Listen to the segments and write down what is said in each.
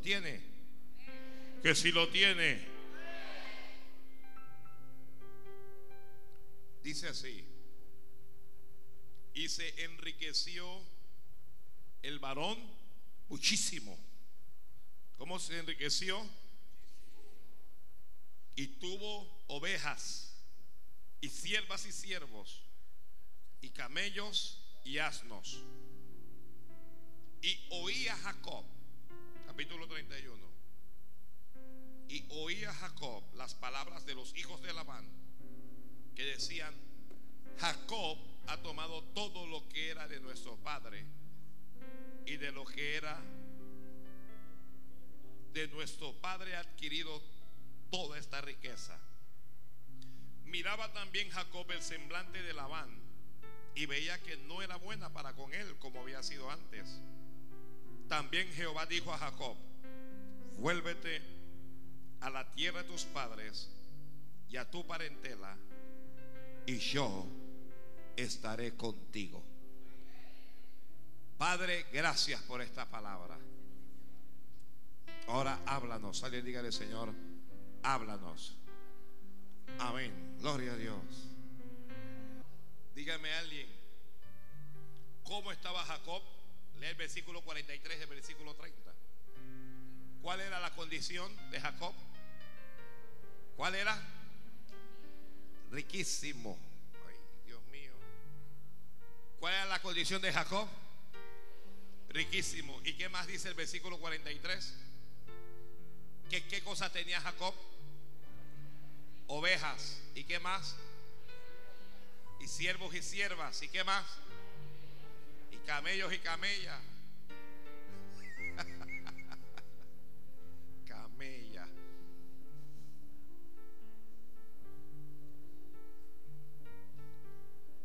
¿Lo tiene? Que si lo tiene. Dice así. Y se enriqueció el varón muchísimo. ¿Cómo se enriqueció? Y tuvo ovejas y siervas y siervos y camellos y asnos. Y oía Jacob, capítulo 31. Y oía Jacob las palabras de los hijos de Labán, que decían, Jacob ha tomado todo lo que era de nuestro padre y de lo que era de nuestro padre ha adquirido toda esta riqueza. Miraba también Jacob el semblante de Labán y veía que no era buena para con él como había sido antes. También Jehová dijo a Jacob, vuélvete a la tierra de tus padres y a tu parentela, y yo estaré contigo. Padre, gracias por esta palabra. Ahora háblanos. Alguien dígale, Señor, háblanos. Amén. Gloria a Dios. Dígame alguien, ¿cómo estaba Jacob? Lee el versículo 43 del versículo 30. ¿Cuál era la condición de Jacob? ¿Cuál era? Riquísimo. Ay, Dios mío. ¿Cuál era la condición de Jacob? Riquísimo. ¿Y qué más dice el versículo 43? ¿Qué, qué cosa tenía Jacob? Ovejas. ¿Y qué más? Y siervos y siervas. ¿Y qué más? Camellos y camellas. Camella.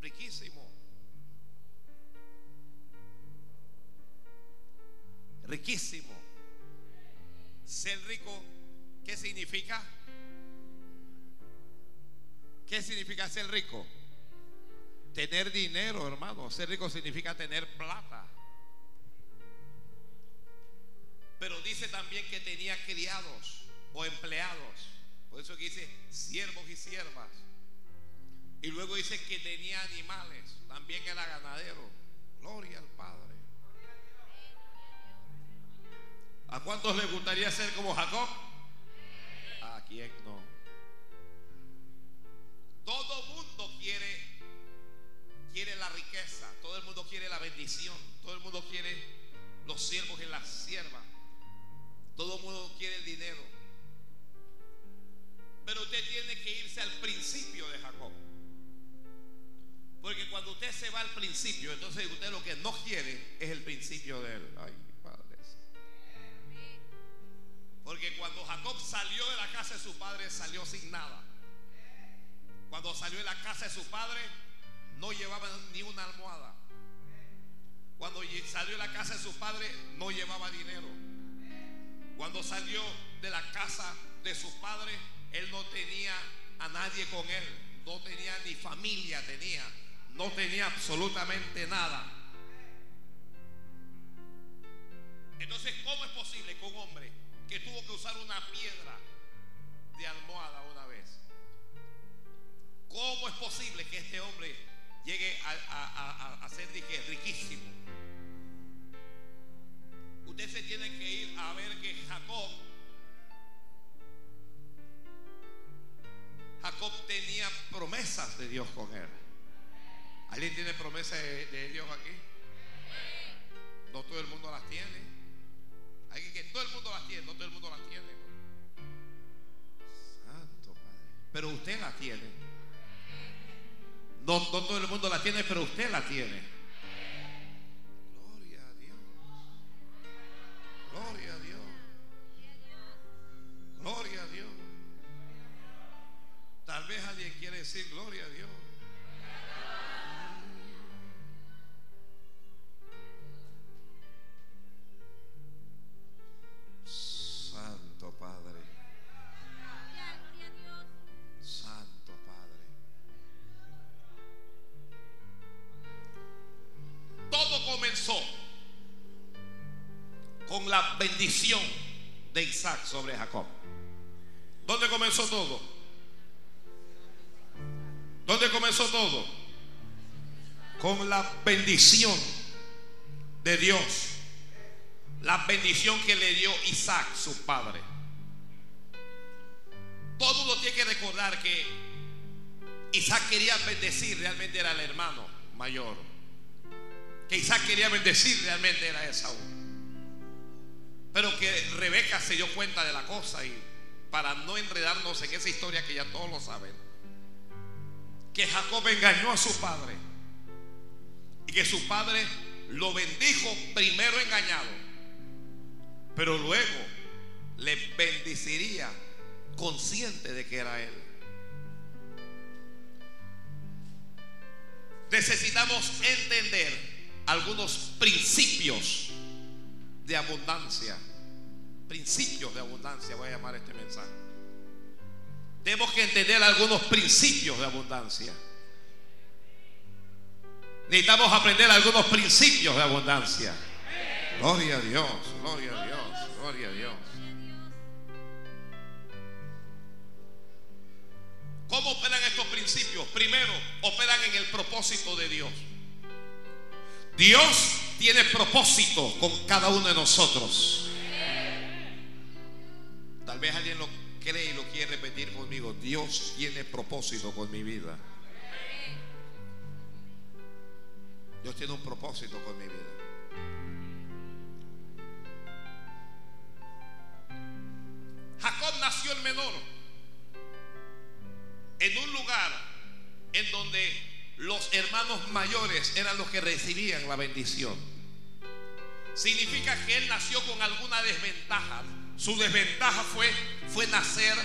Riquísimo. Riquísimo. Ser rico, ¿qué significa? ¿Qué significa ser rico? Tener dinero, hermano. Ser rico significa tener plata. Pero dice también que tenía criados o empleados. Por eso dice siervos y siervas. Y luego dice que tenía animales. También era ganadero. Gloria al Padre. ¿A cuántos les gustaría ser como Jacob? ¿A quién no? Todo mundo quiere quiere la riqueza, todo el mundo quiere la bendición, todo el mundo quiere los siervos y las siervas, todo el mundo quiere el dinero. Pero usted tiene que irse al principio de Jacob. Porque cuando usted se va al principio, entonces usted lo que no quiere es el principio de él. Ay, padre. Porque cuando Jacob salió de la casa de su padre, salió sin nada. Cuando salió de la casa de su padre, no llevaba ni una almohada. Cuando salió de la casa de su padre, no llevaba dinero. Cuando salió de la casa de su padre, él no tenía a nadie con él. No tenía ni familia, tenía. No tenía absolutamente nada. Entonces, ¿cómo es posible que un hombre que tuvo que usar una piedra de almohada una vez, cómo es posible que este hombre llegue a, ser dije, riquísimo. Usted se tiene que ir a ver que Jacob, Jacob tenía promesas de Dios con él. ¿Alguien tiene promesas de, Dios aquí? No todo el mundo las tiene. Hay que todo el mundo las tiene, no todo el mundo las tiene. Santo Padre. Pero usted las tiene. No, todo el mundo la tiene, pero usted la tiene. Gloria a Dios. Gloria a Dios. Gloria a Dios. Tal vez alguien quiere decir gloria a Dios. Bendición de Isaac sobre Jacob. ¿Dónde comenzó todo? ¿Dónde comenzó todo? Con la bendición de Dios. La bendición que le dio Isaac, su padre. Todo mundo tiene que recordar que Isaac quería bendecir, realmente era el hermano mayor. Que Isaac quería bendecir, realmente era Esaú. Pero que Rebeca se dio cuenta de la cosa y para no enredarnos en esa historia que ya todos lo saben, que Jacob engañó a su padre y que su padre lo bendijo primero engañado, pero luego le bendeciría consciente de que era él. Necesitamos entender algunos principios de abundancia. Principios de abundancia, voy a llamar este mensaje. Tenemos que entender algunos principios de abundancia. Necesitamos aprender algunos principios de abundancia. Gloria a Dios, gloria a Dios, gloria a Dios. ¿Cómo operan estos principios? Primero, operan en el propósito de Dios. Dios tiene propósito con cada uno de nosotros. Tal vez alguien lo cree y lo quiere repetir conmigo. Dios tiene propósito con mi vida. Dios tiene un propósito con mi vida. Jacob nació el menor en un lugar en donde los hermanos mayores eran los que recibían la bendición. Significa que él nació con alguna desventaja. Su desventaja fue, fue nacer,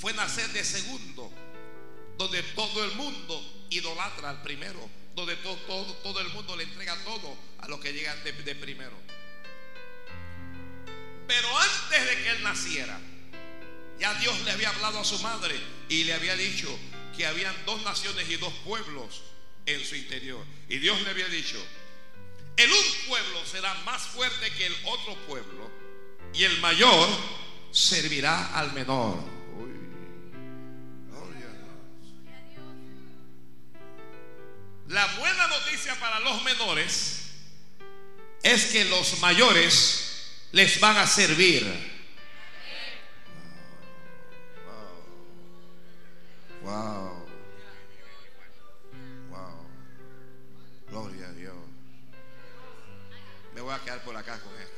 fue nacer de segundo, donde todo el mundo idolatra al primero, donde todo, todo, todo el mundo le entrega todo a los que llegan de, de primero. Pero antes de que él naciera, ya Dios le había hablado a su madre y le había dicho, que habían dos naciones y dos pueblos en su interior. Y Dios le había dicho, el un pueblo será más fuerte que el otro pueblo y el mayor servirá al menor. La buena noticia para los menores es que los mayores les van a servir. Wow. Wow. Voy a quedar por acá con esto.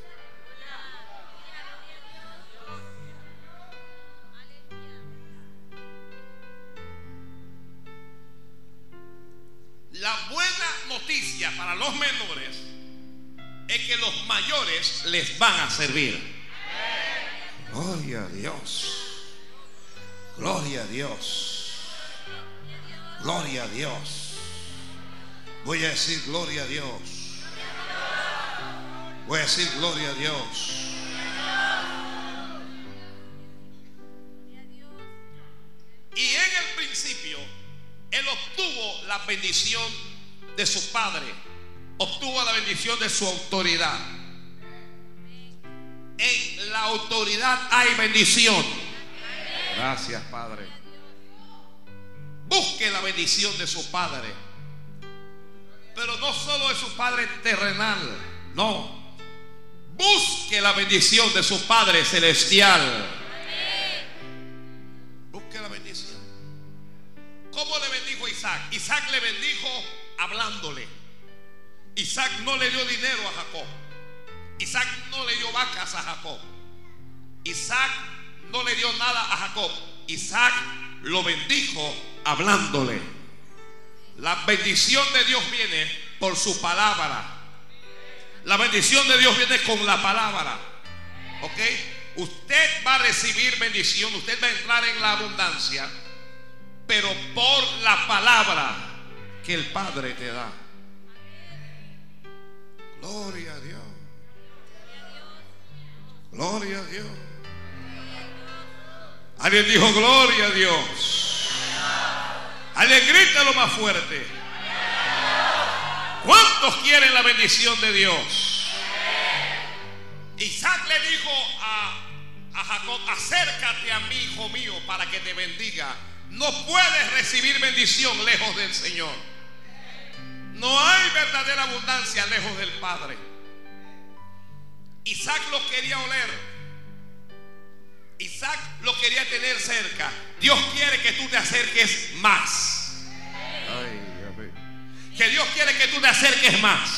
La buena noticia para los menores es que los mayores les van a servir. Gloria a Dios. Gloria a Dios. Gloria a Dios. Voy a decir gloria a Dios. Voy a decir gloria a Dios. Y en el principio, él obtuvo la bendición de su padre. Obtuvo la bendición de su autoridad. En la autoridad hay bendición. Gracias, Padre. Busque la bendición de su Padre. Pero no solo de su Padre terrenal. No. Busque la bendición de su Padre celestial. Busque la bendición. ¿Cómo le bendijo Isaac? Isaac le bendijo hablándole. Isaac no le dio dinero a Jacob. Isaac no le dio vacas a Jacob. Isaac no le dio nada a Jacob. Isaac lo bendijo hablándole. La bendición de Dios viene por su palabra. La bendición de Dios viene con la palabra. ¿Ok? Usted va a recibir bendición, usted va a entrar en la abundancia, pero por la palabra que el Padre te da. Gloria a Dios. Gloria a Dios. Alguien dijo gloria a Dios. Alguien grita lo más fuerte. ¿Cuántos quieren la bendición de Dios? Isaac le dijo a, a Jacob, acércate a mí, hijo mío, para que te bendiga. No puedes recibir bendición lejos del Señor. No hay verdadera abundancia lejos del Padre. Isaac lo quería oler. Isaac lo quería tener cerca. Dios quiere que tú te acerques más. Que Dios quiere que tú te acerques más.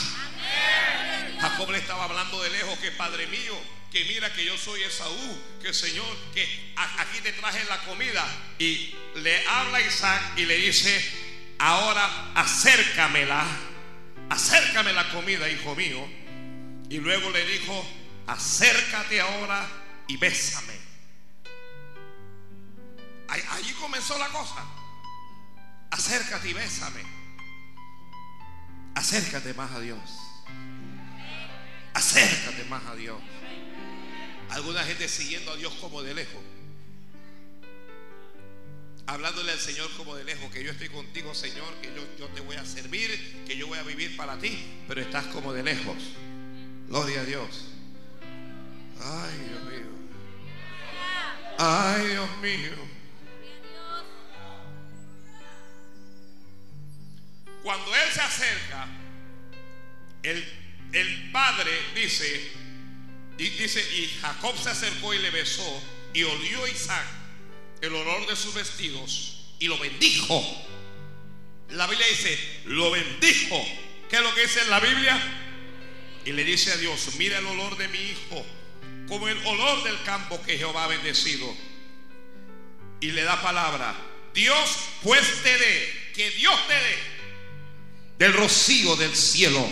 Jacob le estaba hablando de lejos que Padre mío, que mira que yo soy Esaú, que Señor, que aquí te traje la comida. Y le habla Isaac y le dice, ahora acércamela, acércame la comida, hijo mío. Y luego le dijo, acércate ahora y bésame. Allí comenzó la cosa. Acércate y bésame. Acércate más a Dios. Acércate más a Dios. Alguna gente siguiendo a Dios como de lejos. Hablándole al Señor como de lejos, que yo estoy contigo, Señor, que yo, yo te voy a servir, que yo voy a vivir para ti, pero estás como de lejos. Gloria a Dios. Ay, Dios mío. Ay, Dios mío. Cuando Él se acerca, el el padre dice, y dice, y Jacob se acercó y le besó, y olió Isaac el olor de sus vestidos, y lo bendijo. La Biblia dice, lo bendijo. ¿Qué es lo que dice en la Biblia? Y le dice a Dios, mira el olor de mi hijo, como el olor del campo que Jehová ha bendecido. Y le da palabra, Dios pues te dé, que Dios te dé del rocío del cielo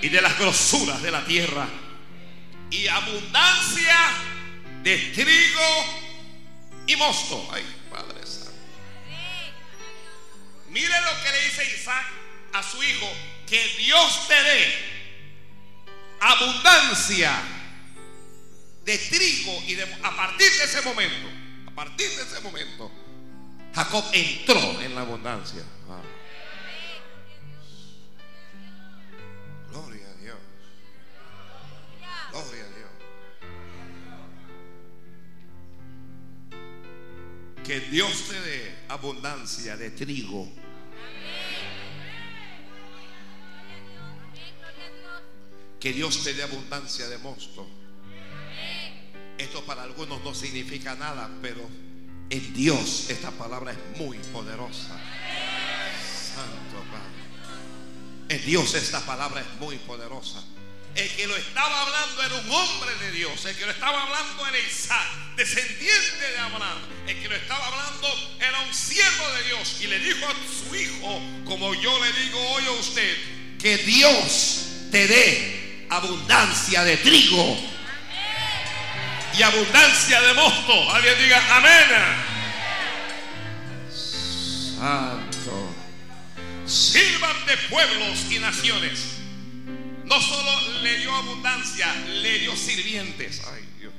y de las grosuras de la tierra y abundancia de trigo y mosto. Ay, Padre Santo. Mire lo que le dice Isaac a su hijo, que Dios te dé abundancia de trigo y de, a partir de ese momento, a partir de ese momento, Jacob entró en la abundancia. Que Dios te dé abundancia de trigo. Que Dios te dé abundancia de mosto. Esto para algunos no significa nada, pero en Dios esta palabra es muy poderosa. Santo Padre. En Dios esta palabra es muy poderosa. El que lo estaba hablando era un hombre de Dios. El que lo estaba hablando era Isaac, descendiente de Abraham. El que lo estaba hablando era un siervo de Dios. Y le dijo a su hijo, como yo le digo hoy a usted, que Dios te dé abundancia de trigo y abundancia de mosto. Alguien diga amén. Santo. Sirvan de pueblos y naciones no solo le dio abundancia, le dio sirvientes. Ay, Dios.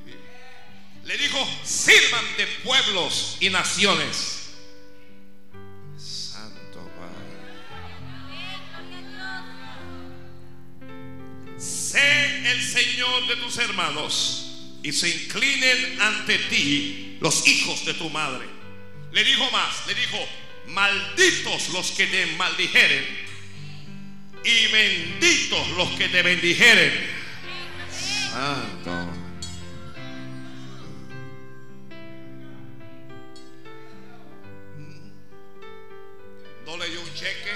Le dijo, sirvan de pueblos y naciones. Santo Padre. Sé el Señor de tus hermanos y se inclinen ante ti los hijos de tu madre. Le dijo más, le dijo, malditos los que te maldijeren y benditos los que te bendijeren. Santo. No le dio un cheque,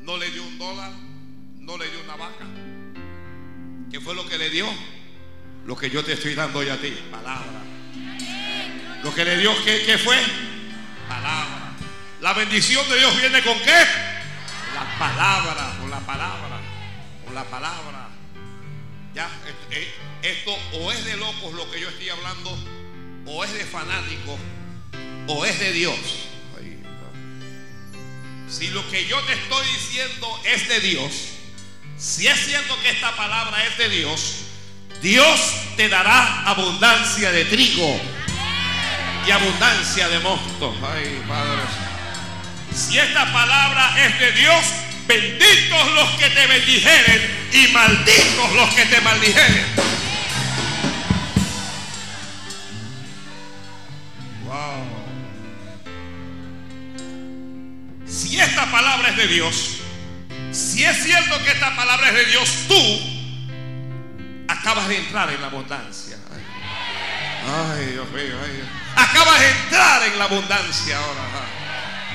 no le dio un dólar, no le dio una vaca. ¿Qué fue lo que le dio? Lo que yo te estoy dando hoy a ti, palabra. Lo que le dio, ¿qué, qué fue? Palabra. La bendición de Dios viene con qué? La palabra, con la palabra, con la palabra. Ya, eh, esto o es de locos lo que yo estoy hablando, o es de fanáticos, o es de Dios. Si lo que yo te estoy diciendo es de Dios, si es cierto que esta palabra es de Dios, Dios te dará abundancia de trigo y abundancia de mosto. Ay, Padre. Si esta palabra es de Dios, benditos los que te bendijeren y malditos los que te maldijeren. Si esta palabra es de Dios, si es cierto que esta palabra es de Dios, tú acabas de entrar en la abundancia. Ay, Dios mío, ay. Acabas de entrar en la abundancia ahora.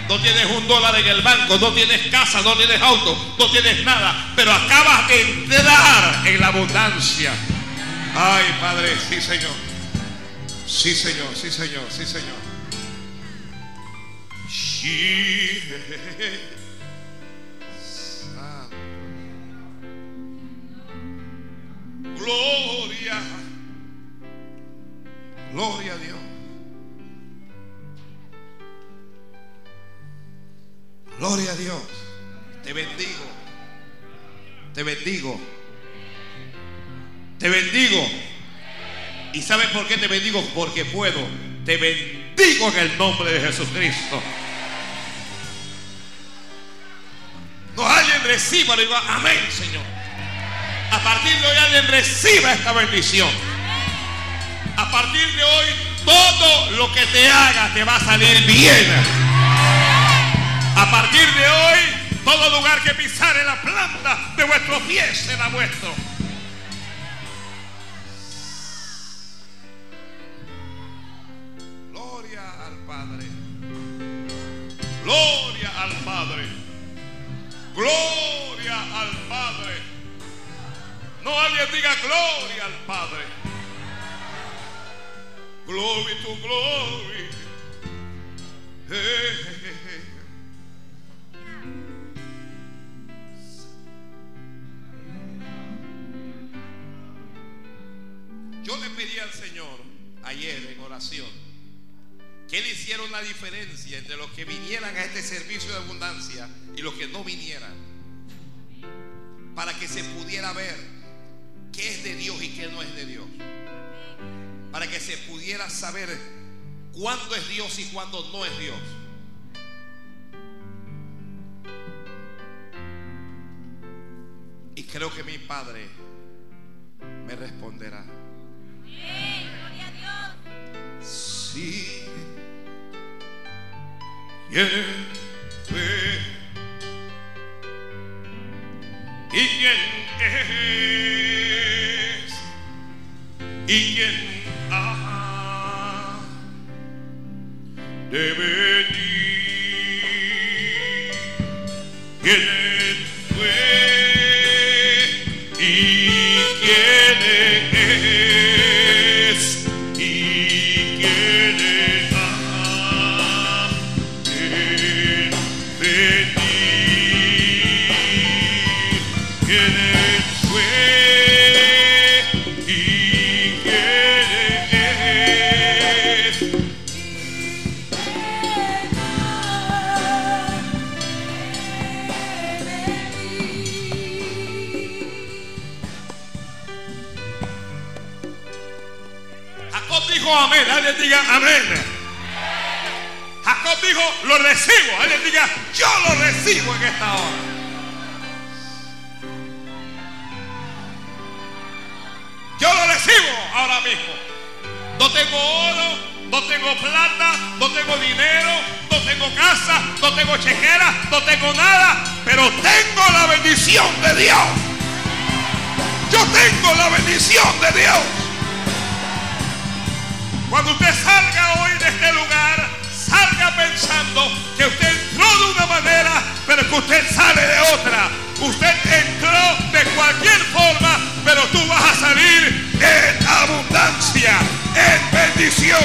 No tienes un dólar en el banco, no tienes casa, no tienes auto, no tienes nada, pero acabas de entrar en la abundancia. Ay, Padre, sí, Señor. Sí, Señor, sí, Señor, sí, Señor. Gloria. Gloria a Dios. Gloria a Dios. Te bendigo. Te bendigo. Te bendigo. ¿Y sabes por qué te bendigo? Porque puedo. Te bendigo en el nombre de Jesucristo. Alguien reciba, le digo, amén, Señor. A partir de hoy alguien reciba esta bendición. A partir de hoy todo lo que te haga te va a salir bien. A partir de hoy todo lugar que pisare la planta de vuestros pies será vuestro. Gloria al Padre. Gloria al Padre. Gloria al Padre. No alguien diga gloria al Padre. Glory to glory. Yo le pedí al Señor ayer en oración que Él hiciera una diferencia entre los que vinieran a este servicio de abundancia y los que no vinieran. Para que se pudiera ver qué es de Dios y qué no es de Dios. Para que se pudiera saber cuándo es Dios y cuándo no es Dios. Y creo que mi Padre me responderá. Gloria a Dios. Sí. ¿Quién fue? ¿Y quién es? Diga amén. Jacob dijo lo recibo. Alguien diga yo lo recibo en esta hora. Yo lo recibo ahora mismo. No tengo oro, no tengo plata, no tengo dinero, no tengo casa, no tengo chequera, no tengo nada, pero tengo la bendición de Dios. Yo tengo la bendición de Dios. Cuando usted salga hoy de este lugar, salga pensando que usted entró de una manera, pero que usted sale de otra. Usted entró de cualquier forma, pero tú vas a salir en abundancia, en bendición.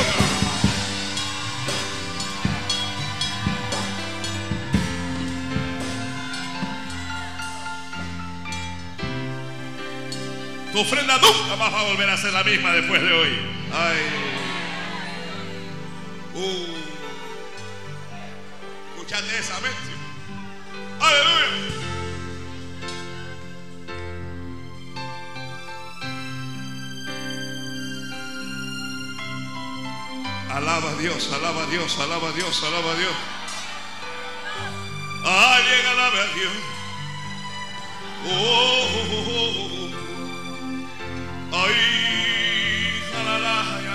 Tu ofrenda nunca más va a volver a ser la misma después de hoy. Uh. Escuchate esa vez. Aleluya. Alaba a Dios, alaba a Dios, alaba a Dios, alaba a Dios. Alguien alabe a Dios. Oh, oh, oh, oh. Ay, jalala,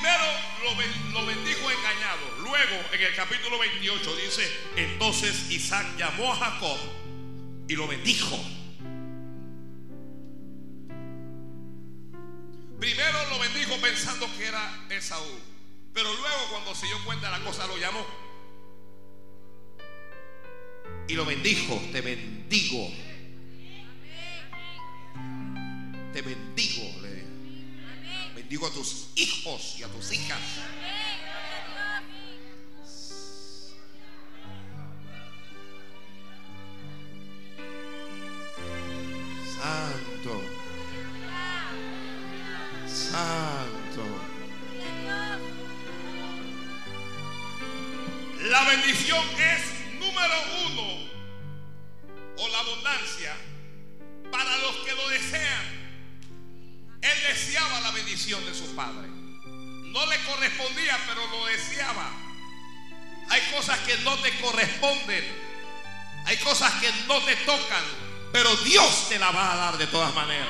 Primero lo, ben- lo bendijo engañado. Luego, en el capítulo 28 dice, entonces Isaac llamó a Jacob y lo bendijo. Primero lo bendijo pensando que era Esaú. Pero luego cuando se dio cuenta de la cosa lo llamó. Y lo bendijo. Te bendigo. Te bendigo. Bendigo a tus hijos y a tus hijas. No te tocan. Pero Dios te la va a dar de todas maneras.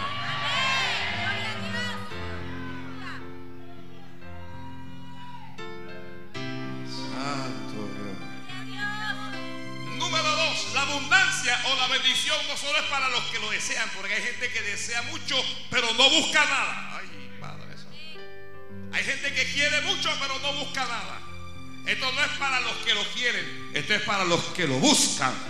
Santo Dios. Número dos, la abundancia o la bendición no solo es para los que lo desean, porque hay gente que desea mucho, pero no busca nada. Ay, Padre Santo. Hay gente que quiere mucho, pero no busca nada. Esto no es para los que lo quieren, esto es para los que lo buscan.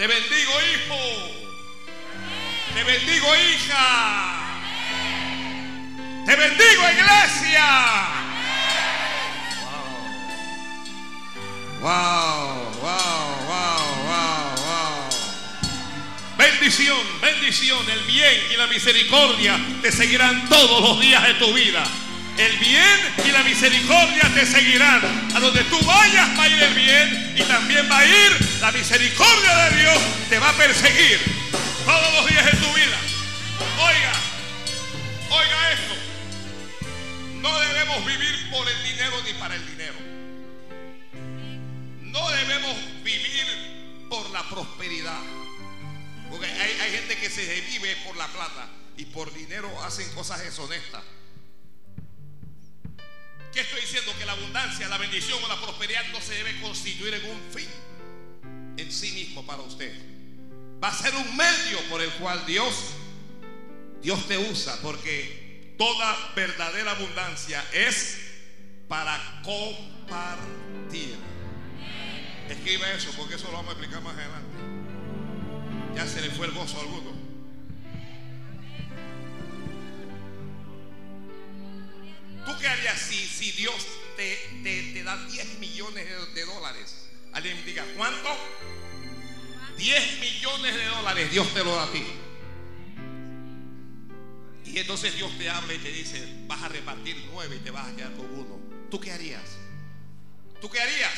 Te bendigo, hijo. Te bendigo, hija. Te bendigo, iglesia. Wow, wow, wow, wow, wow. Bendición, bendición, el bien y la misericordia te seguirán todos los días de tu vida. El bien y la misericordia te seguirán. A donde tú vayas va a ir el bien y también va a ir la misericordia de Dios. Te va a perseguir todos los días de tu vida. Oiga, oiga esto. No debemos vivir por el dinero ni para el dinero. No debemos vivir por la prosperidad. Porque hay, hay gente que se vive por la plata y por dinero hacen cosas deshonestas. ¿Qué estoy diciendo? Que la abundancia, la bendición o la prosperidad no se debe constituir en un fin en sí mismo para usted. Va a ser un medio por el cual Dios, Dios te usa, porque toda verdadera abundancia es para compartir. Escribe eso, porque eso lo vamos a explicar más adelante. Ya se le fue el gozo a alguno. Qué harías si, Dios te, te- te da 10 millones de, dólares? Alguien diga, ¿cuánto? 10 millones de dólares Dios te lo da a ti. Y entonces Dios te habla y te dice, vas a repartir 9 y te vas a quedar con uno. ¿Tú qué harías? ¿Tú qué harías?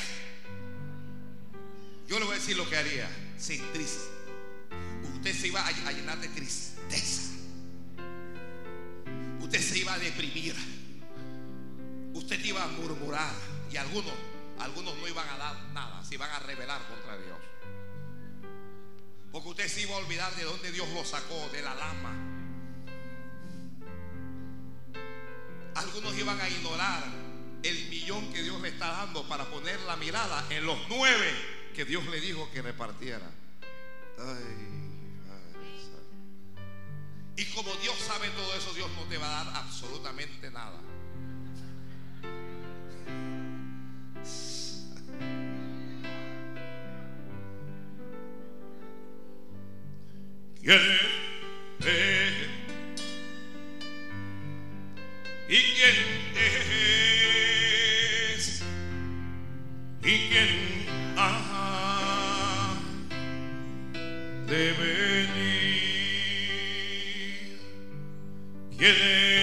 Yo le voy a decir lo que haría. Sin triste. Usted se iba a llenar de tristeza. Usted se iba a deprimir. Usted iba a murmurar. Y algunos, algunos no iban a dar nada. Se iban a rebelar contra Dios. Porque usted se iba a olvidar de dónde Dios lo sacó, de la lama. Algunos iban a ignorar el millón que Dios le está dando para poner la mirada en los nueve que Dios le dijo que repartiera. Y como Dios sabe todo eso, Dios no te va a dar absolutamente nada. ¿Quién es? ¿Y quién es? ¿Y quién ha de venir? ¿Quién fue?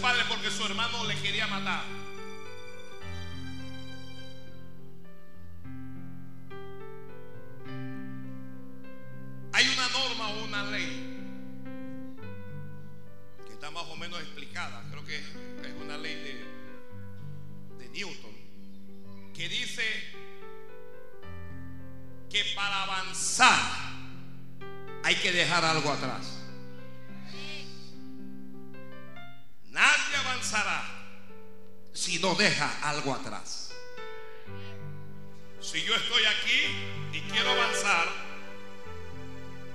Padre porque su hermano le quería matar. Hay una norma o una ley que está más o menos explicada, creo que es una ley de, Newton, que dice que para avanzar hay que dejar algo atrás. Nadie avanzará si no deja algo atrás. Si yo estoy aquí y quiero avanzar,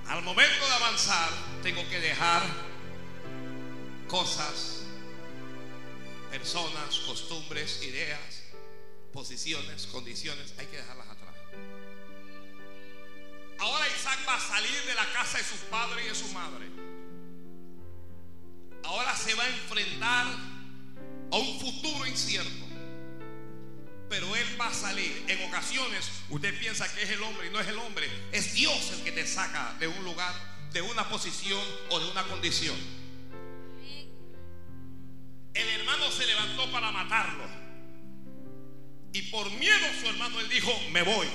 al momento de avanzar tengo que dejar cosas, personas, costumbres, ideas, posiciones, condiciones, hay que dejarlas atrás. Ahora Isaac va a salir de la casa de su padre y de su madre. Ahora se va a enfrentar a un futuro incierto. Pero él va a salir. En ocasiones usted piensa que es el hombre y no es el hombre. Es Dios el que te saca de un lugar, de una posición o de una condición. El hermano se levantó para matarlo. Y por miedo su hermano, él dijo, me voy.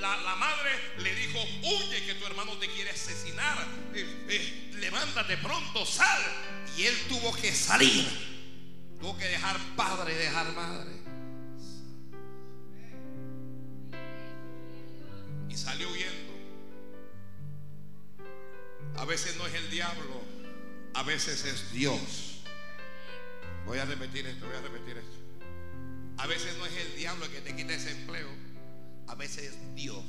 La, madre le dijo, huye que tu hermano te quiere asesinar. Eh, eh, levántate pronto, sal. Y él tuvo que salir. Tuvo que dejar padre, dejar madre. Y salió huyendo. A veces no es el diablo, a veces es Dios. Voy a repetir esto, voy a repetir esto. A veces no es el diablo el que te quita ese empleo, a veces es Dios.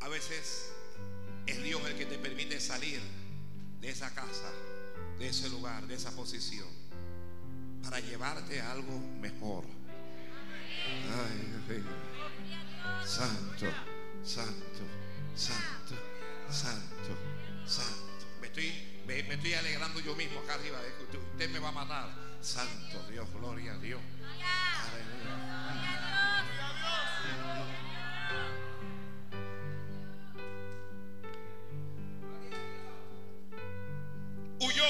A veces es Dios el que te permite salir de esa casa, de ese lugar, de esa posición, para llevarte a algo mejor. Santo, santo, santo, santo, santo. Me estoy, me, me estoy alegrando yo mismo acá arriba. usted me va a matar. Santo Dios, gloria a Dios. Huyó.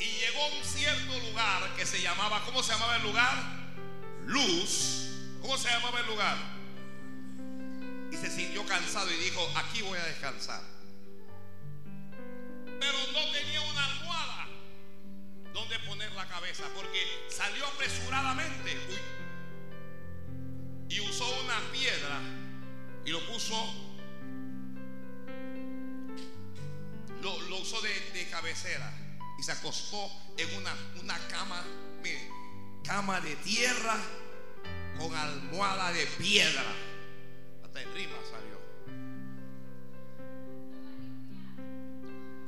Y llegó a un cierto lugar que se llamaba, ¿cómo se llamaba el lugar? Luz. ¿Cómo se llamaba el lugar? Y se sintió cansado y dijo, aquí voy a descansar. Pero no tenía una almohada donde poner la cabeza porque salió apresuradamente y usó una piedra y lo puso, lo, usó de, cabecera y se acostó en una, una cama, cama de tierra con almohada de piedra. Hasta en rima salió.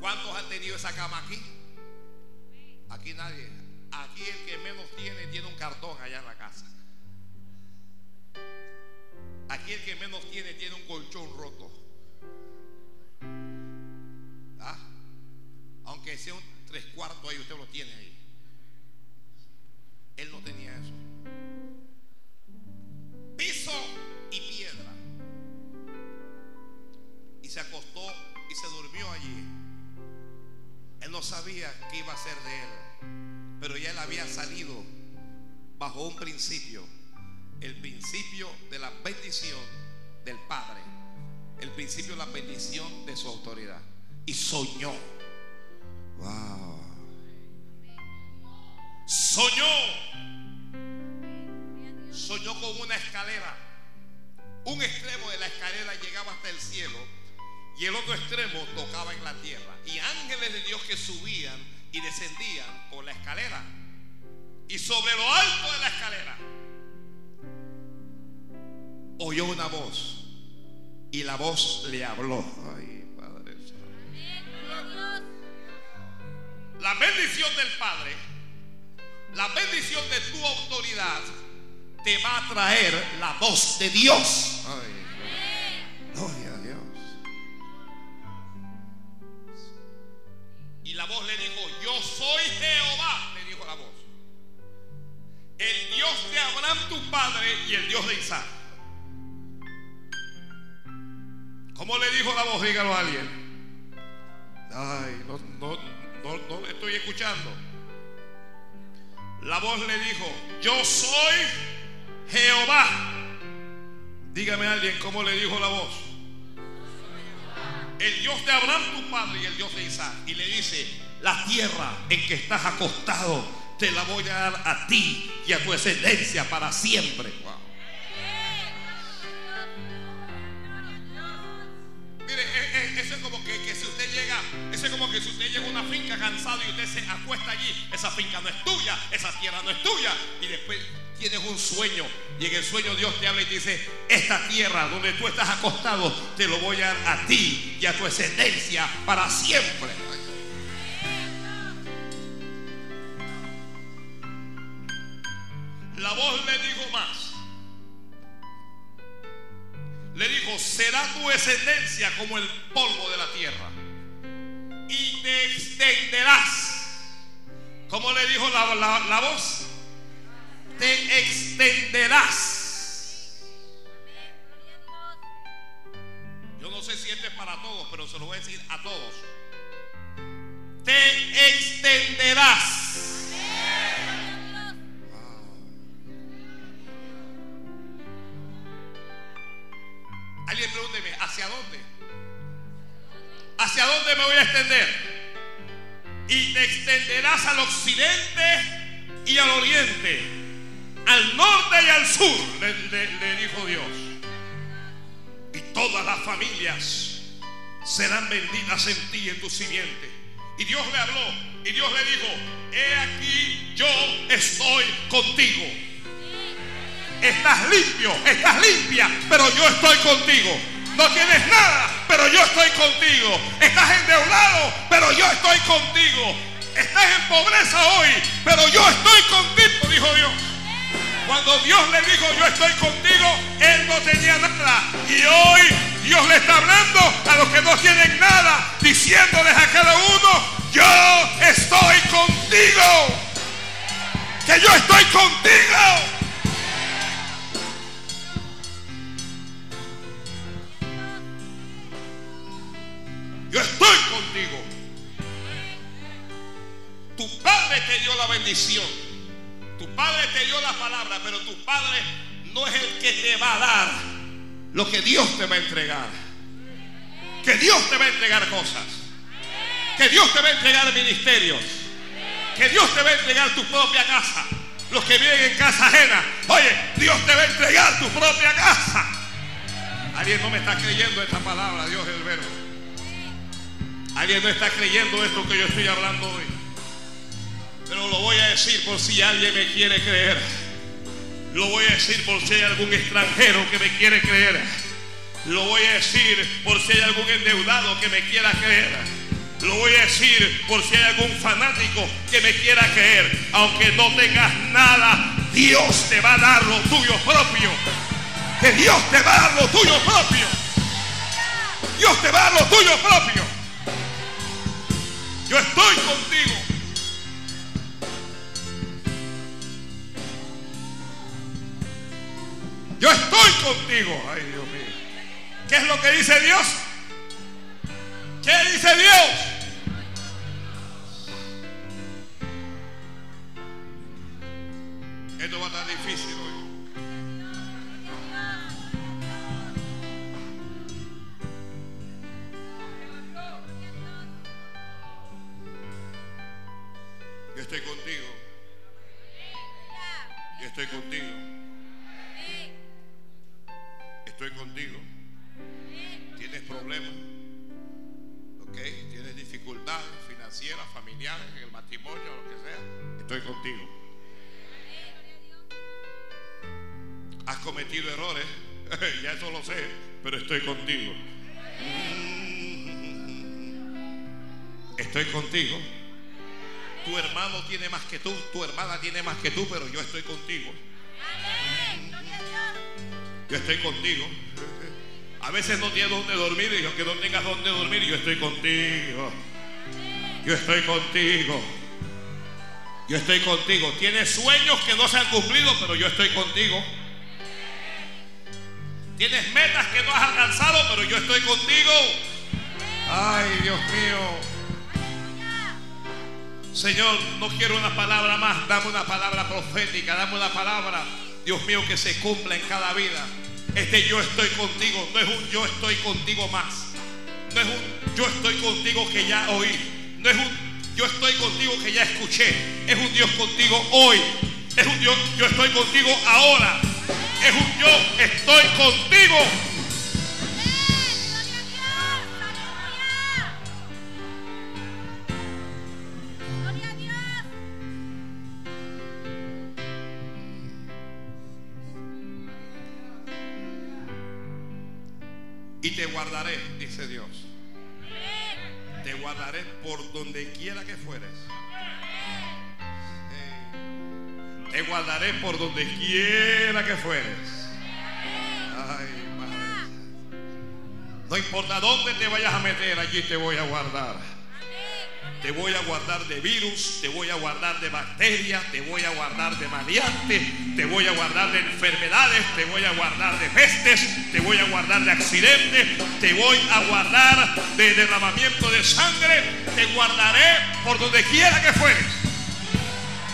¿Cuántos han tenido esa cama aquí? Aquí nadie. Aquí el que menos tiene tiene un cartón allá en la casa. Aquí el que menos tiene tiene un colchón roto. ¿Ah? Aunque sea un tres cuartos ahí, usted lo tiene ahí. Él no tenía eso. Piso y piedra. Y se acostó y se durmió allí. Él no sabía qué iba a ser de él, pero ya él había salido bajo un principio, el principio de la bendición del Padre, el principio de la bendición de su autoridad. Y soñó. Wow. Soñó. Soñó con una escalera. Un extremo de la escalera llegaba hasta el cielo y el otro extremo tocaba en la tierra. Y ángeles de Dios que subían y descendían por la escalera. Y sobre lo alto de la escalera oyó una voz. Y la voz le habló. Ay, Padre. La bendición del Padre, la bendición de tu autoridad, te va a traer la voz de Dios. Ay, gloria la voz le dijo, yo soy Jehová, le dijo la voz. El Dios de Abraham tu padre y el Dios de Isaac. ¿Cómo le dijo la voz? Dígalo a alguien. Ay, no, no, no, no estoy escuchando. La voz le dijo, yo soy Jehová. Dígame a alguien cómo le dijo la voz. El Dios de Abraham, tu padre, y el Dios de Isaac. Y le dice, la tierra en que estás acostado, te la voy a dar a ti y a tu descendencia para siempre. Mire, e- e- eso es como que, que si usted como que si usted llega a una finca cansado y usted se acuesta allí, esa finca no es tuya, esa tierra no es tuya, y después tienes un sueño y en el sueño Dios te habla y te dice, esta tierra donde tú estás acostado, te lo voy a dar a ti y a tu descendencia para siempre. La voz le dijo más. Le dijo, será tu descendencia como el polvo de la tierra. Y te extenderás. ¿Cómo le dijo la, la- la voz? Te extenderás. Yo no sé si este es para todos, pero se lo voy a decir a todos. Te extenderás. Y te extenderás al occidente y al oriente, al norte y al sur, le dijo Dios. Y todas las familias serán benditas en ti y en tu simiente. Y Dios le habló y Dios le dijo, he aquí yo estoy contigo. Estás limpio, estás limpia, pero yo estoy contigo. No tienes nada, pero yo estoy contigo. Estás endeudado, pero yo estoy contigo. Estás en pobreza hoy, pero yo estoy contigo, dijo Dios. Cuando Dios le dijo yo estoy contigo, él no tenía nada. Y hoy Dios le está hablando a los que no tienen nada, diciéndoles a cada uno, yo estoy contigo. Que yo estoy contigo. Yo estoy contigo. Tu padre te dio la bendición. Tu padre te dio la palabra, pero tu padre no es el que te va a dar lo que Dios te va a entregar. Que Dios te va a entregar cosas. Que Dios te va a entregar ministerios. Que Dios te va a entregar tu propia casa. Los que viven en casa ajena. Oye, Dios te va a entregar tu propia casa. Alguien no me está creyendo esta palabra, Dios es el verbo. Alguien no está creyendo esto que yo estoy hablando hoy. Pero lo voy a decir por si alguien me quiere creer. Lo voy a decir por si hay algún extranjero que me quiere creer. Lo voy a decir por si hay algún endeudado que me quiera creer. Lo voy a decir por si hay algún fanático que me quiera creer. Aunque no tengas nada, Dios te va a dar lo tuyo propio. Que Dios te va a dar lo tuyo propio. Dios te va a dar lo tuyo propio. Contigo. Ay, Dios mío. ¿Qué es lo que dice Dios? ¿Qué dice Dios? Esto va a estar difícil hermana tiene más que tú, pero yo estoy contigo. Yo estoy contigo. A veces no tienes donde dormir y aunque no tengas donde dormir, yo estoy contigo. Yo estoy contigo. Yo estoy contigo. Tienes sueños que no se han cumplido, pero yo estoy contigo. Tienes metas que no has alcanzado, pero yo estoy contigo. Ay, Dios mío. Señor, no quiero una palabra más, dame una palabra profética, dame una palabra, Dios mío, que se cumpla en cada vida. Este yo estoy contigo, no es un yo estoy contigo más. No es un yo estoy contigo que ya oí. No es un yo estoy contigo que ya escuché. Es un Dios contigo hoy. Es un Dios yo estoy contigo ahora. Es un yo estoy contigo. Y te guardaré, dice Dios. Te guardaré por donde quiera que fueres. Te guardaré por donde quiera que fueres. Ay, madre. No importa dónde te vayas a meter, allí te voy a guardar. Te voy a guardar de virus, te voy a guardar de bacterias, te voy a guardar de maleantes, te voy a guardar de enfermedades, te voy a guardar de pestes, te voy a guardar de accidentes, te voy a guardar de derramamiento de sangre, te guardaré por donde quiera que fueres.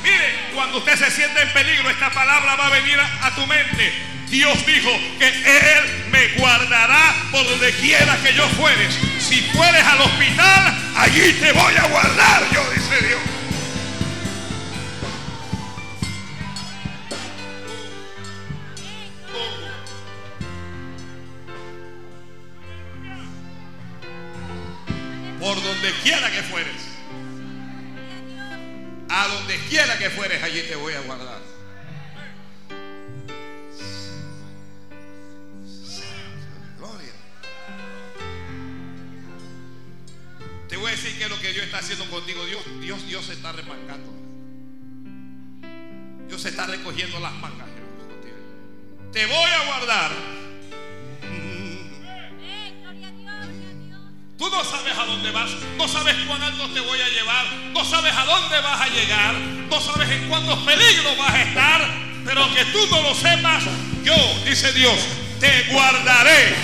Mire, cuando usted se siente en peligro, esta palabra va a venir a, a tu mente. Dios dijo que Él me guardará por donde quiera que yo fueres. Si fueres al hospital, allí te voy a guardar, yo dice Dios. Por donde quiera que fueres. A donde quiera que fueres, allí te voy a guardar. Haciendo contigo. Dios, Dios, Dios se está remangando. Dios se está recogiendo las mangas. Te voy a guardar. Tú no sabes a dónde vas, no sabes cuán alto te voy a llevar, no sabes a dónde vas a llegar, no sabes en cuántos peligros vas a estar, pero que tú no lo sepas, yo, dice Dios, te guardaré.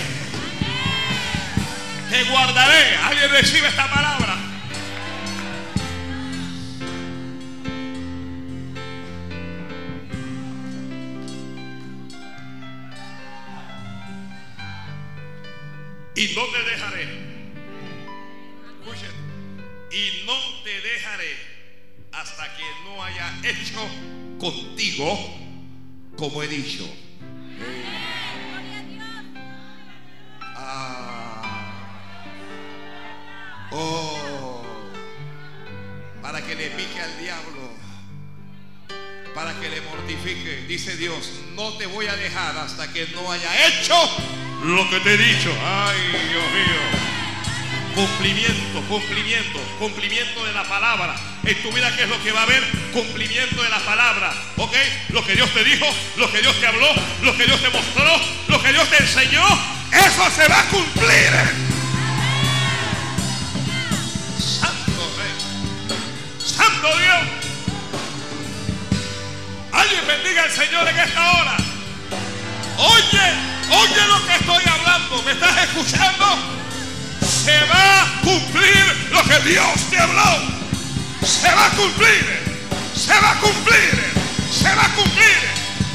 Te guardaré. ¿Alguien recibe esta palabra? Y no te dejaré. Y no te dejaré hasta que no haya hecho contigo como he dicho. Ah. Oh. Para que le pique al diablo. Para que le mortifique. Dice Dios, no te voy a dejar hasta que no haya hecho lo que te he dicho. Ay, Dios mío. Cumplimiento, cumplimiento, cumplimiento de la palabra. En tu vida, ¿qué es lo que va a haber? Cumplimiento de la palabra. ¿Ok? Lo que Dios te dijo, lo que Dios te habló, lo que Dios te mostró, lo que Dios te enseñó, eso se va a cumplir. Santo Rey. Santo Dios. Alguien bendiga al Señor en esta hora. Oye, oye lo que estoy hablando. ¿Me estás escuchando? Se va a cumplir lo que Dios te habló. Se va a cumplir. Se va a cumplir. Se va a cumplir.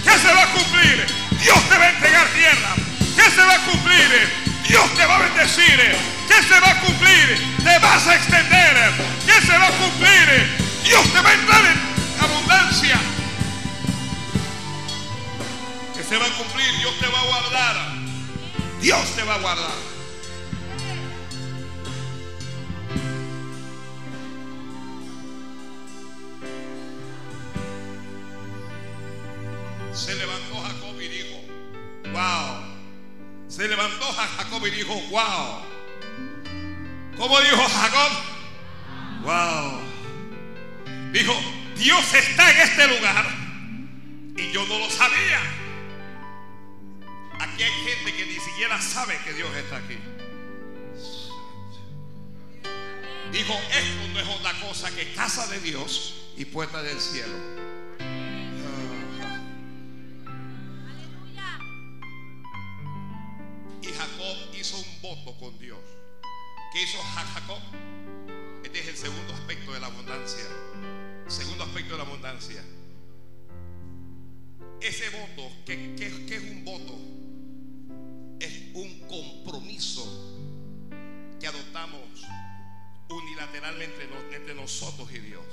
¿Qué se va a cumplir? Dios te va a entregar tierra. ¿Qué se va a cumplir? Dios te va a bendecir. ¿Qué se va a cumplir? Te vas a extender. ¿Qué se va a cumplir? Dios te va a entrar en abundancia. ¿Qué se va a cumplir? Dios te va a guardar. Dios te va a guardar. Se levantó Jacob y dijo, wow. Se levantó Ja- Jacob y dijo, wow. ¿Cómo dijo Jacob? Wow. Dijo, Dios está en este lugar y yo no lo sabía. Aquí hay gente que ni siquiera sabe que Dios está aquí. Dijo, esto no es otra cosa que casa de Dios y puerta del cielo. Ah. Aleluya. hizo un voto con Dios. ¿Qué hizo Jacob? Este es el segundo aspecto de la abundancia. Segundo aspecto de la abundancia. Ese voto, ¿qué, qué- qué es un voto? Un compromiso que adoptamos unilateralmente entre nosotros y Dios.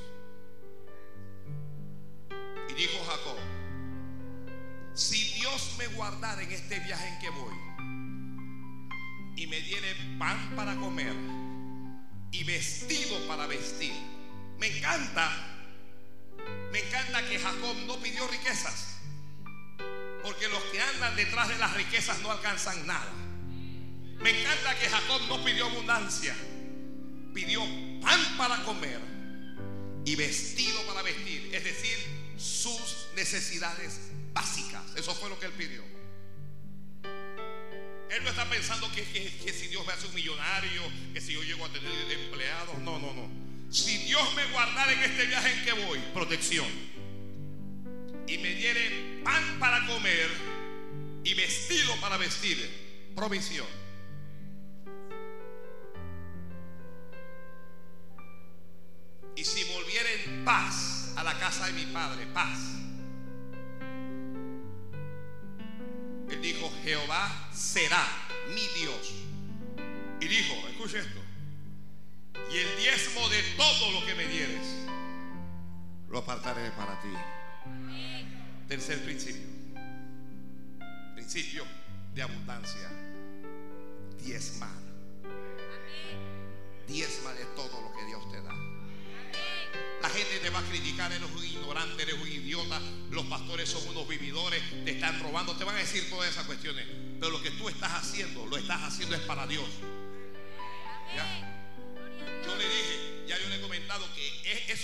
Y dijo Jacob, si Dios me guardara en este viaje en que voy y me diere pan para comer y vestido para vestir, me encanta, me encanta que Jacob no pidió riquezas, porque los que andan detrás de las riquezas no alcanzan nada. Me encanta que Jacob no pidió abundancia, pidió pan para comer y vestido para vestir, es decir, sus necesidades básicas. Eso fue lo que él pidió. Él no está pensando que, que- si Dios me hace un millonario, que si yo llego a tener empleados, no, no, no. Si Dios me guardara en este viaje en que voy, protección, y me diere pan para comer y vestido para vestir, provisión. Y si volviera en paz a la casa de mi padre, paz. Él dijo, Jehová será mi Dios. Y dijo, escuche esto, y el diezmo de todo lo que me dieres, lo apartaré para ti. Tercer principio, principio de abundancia, diezmar. Diezma de todo lo que Dios te da. La gente te va a criticar, eres un ignorante, eres un idiota, los pastores son unos vividores, te están robando, te van a decir todas esas cuestiones. Pero lo que tú estás haciendo, lo estás haciendo es para Dios. ¿Ya?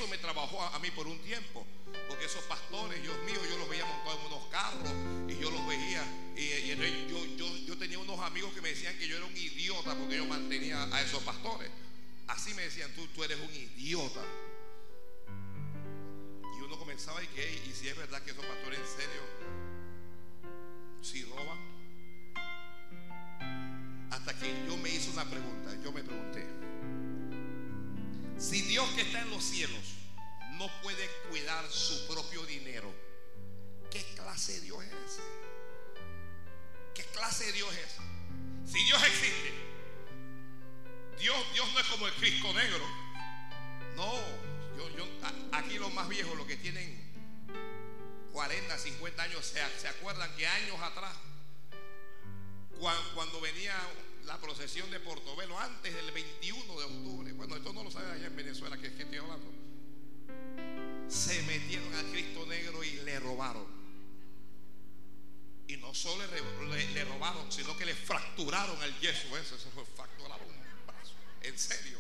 Eso me trabajó a, mí por un tiempo. Porque esos pastores, Dios mío, yo los veía montados en unos carros y yo los veía. Y, yo, yo, yo tenía unos amigos que me decían que yo era un idiota porque yo mantenía a esos pastores. Así me decían, tú, tú eres un idiota. Y uno comenzaba y que, y si es verdad que esos pastores en serio, si roban. Hasta que yo me hice una pregunta, yo me pregunté, si Dios que está en los cielos no puede cuidar su propio dinero, ¿qué clase de Dios es ese? ¿Qué clase de Dios es? Si Dios existe, Dios, Dios no es como el Cristo negro. No, yo, yo, aquí los más viejos, los que tienen 40, 50 años, se, se acuerdan que años atrás, cuan- cuando, venía la procesión de Portobelo, antes del 21 de octubre, bueno, esto no lo saben allá en Venezuela, que es que estoy hablando, se metieron al Cristo negro y le robaron. Y no solo le, robaron, sino que le fracturaron el yeso se fue fracturaron un brazo. En serio.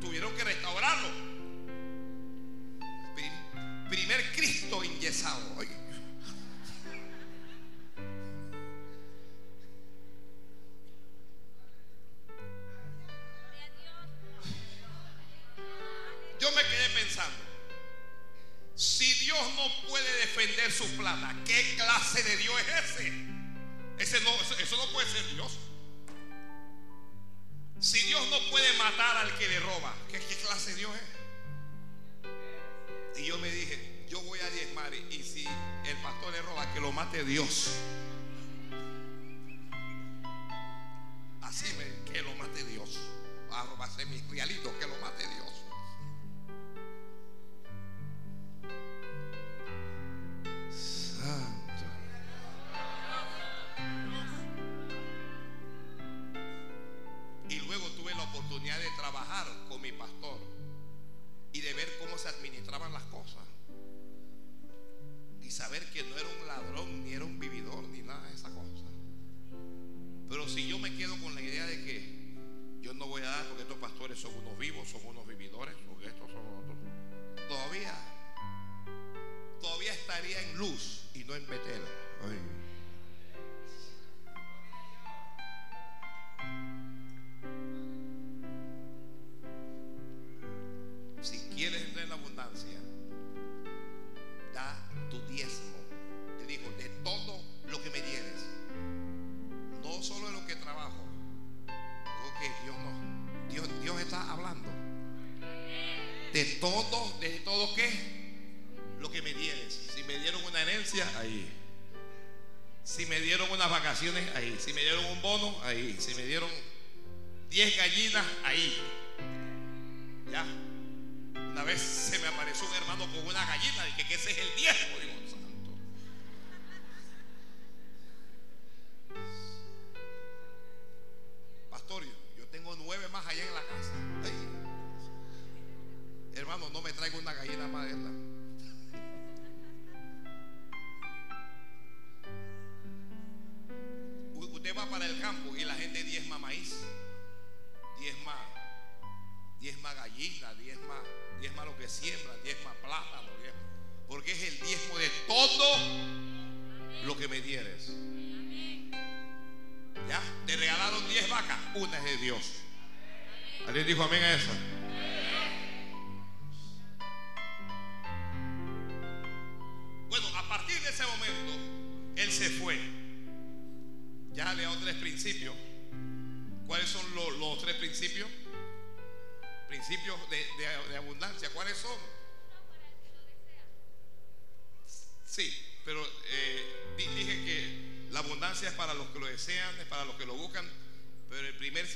Tuvieron que restaurarlo. Prim- primer Cristo enyesado. Oye. Yo me quedé pensando, si Dios no puede defender su plata, ¿qué clase de Dios es ese? Ese no, eso, no puede ser Dios. Si Dios no puede matar al que le roba, ¿qué, qué clase de Dios es? Y yo me dije, yo voy a diezmar y si el pastor le roba, que lo mate Dios.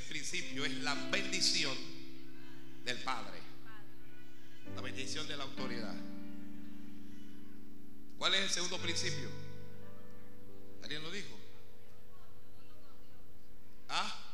principio es la bendición del Padre. La bendición de la autoridad. ¿Cuál es el segundo principio? ¿Alguien lo dijo? ¿Ah?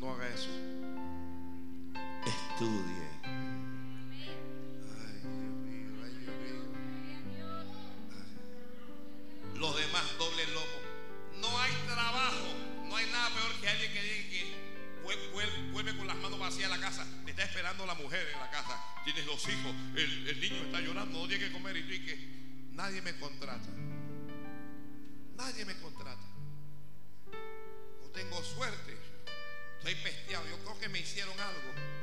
No haga eso. Estudie. Los demás doble lomo. No hay trabajo. No hay nada peor que alguien que diga que vuelve, con las manos vacías a la casa. Te está esperando la mujer en la casa. Tienes los hijos. El, niño está llorando. No tiene que comer. Y tú y que nadie me contrata. Nadie me contrata. que me hicieron algo.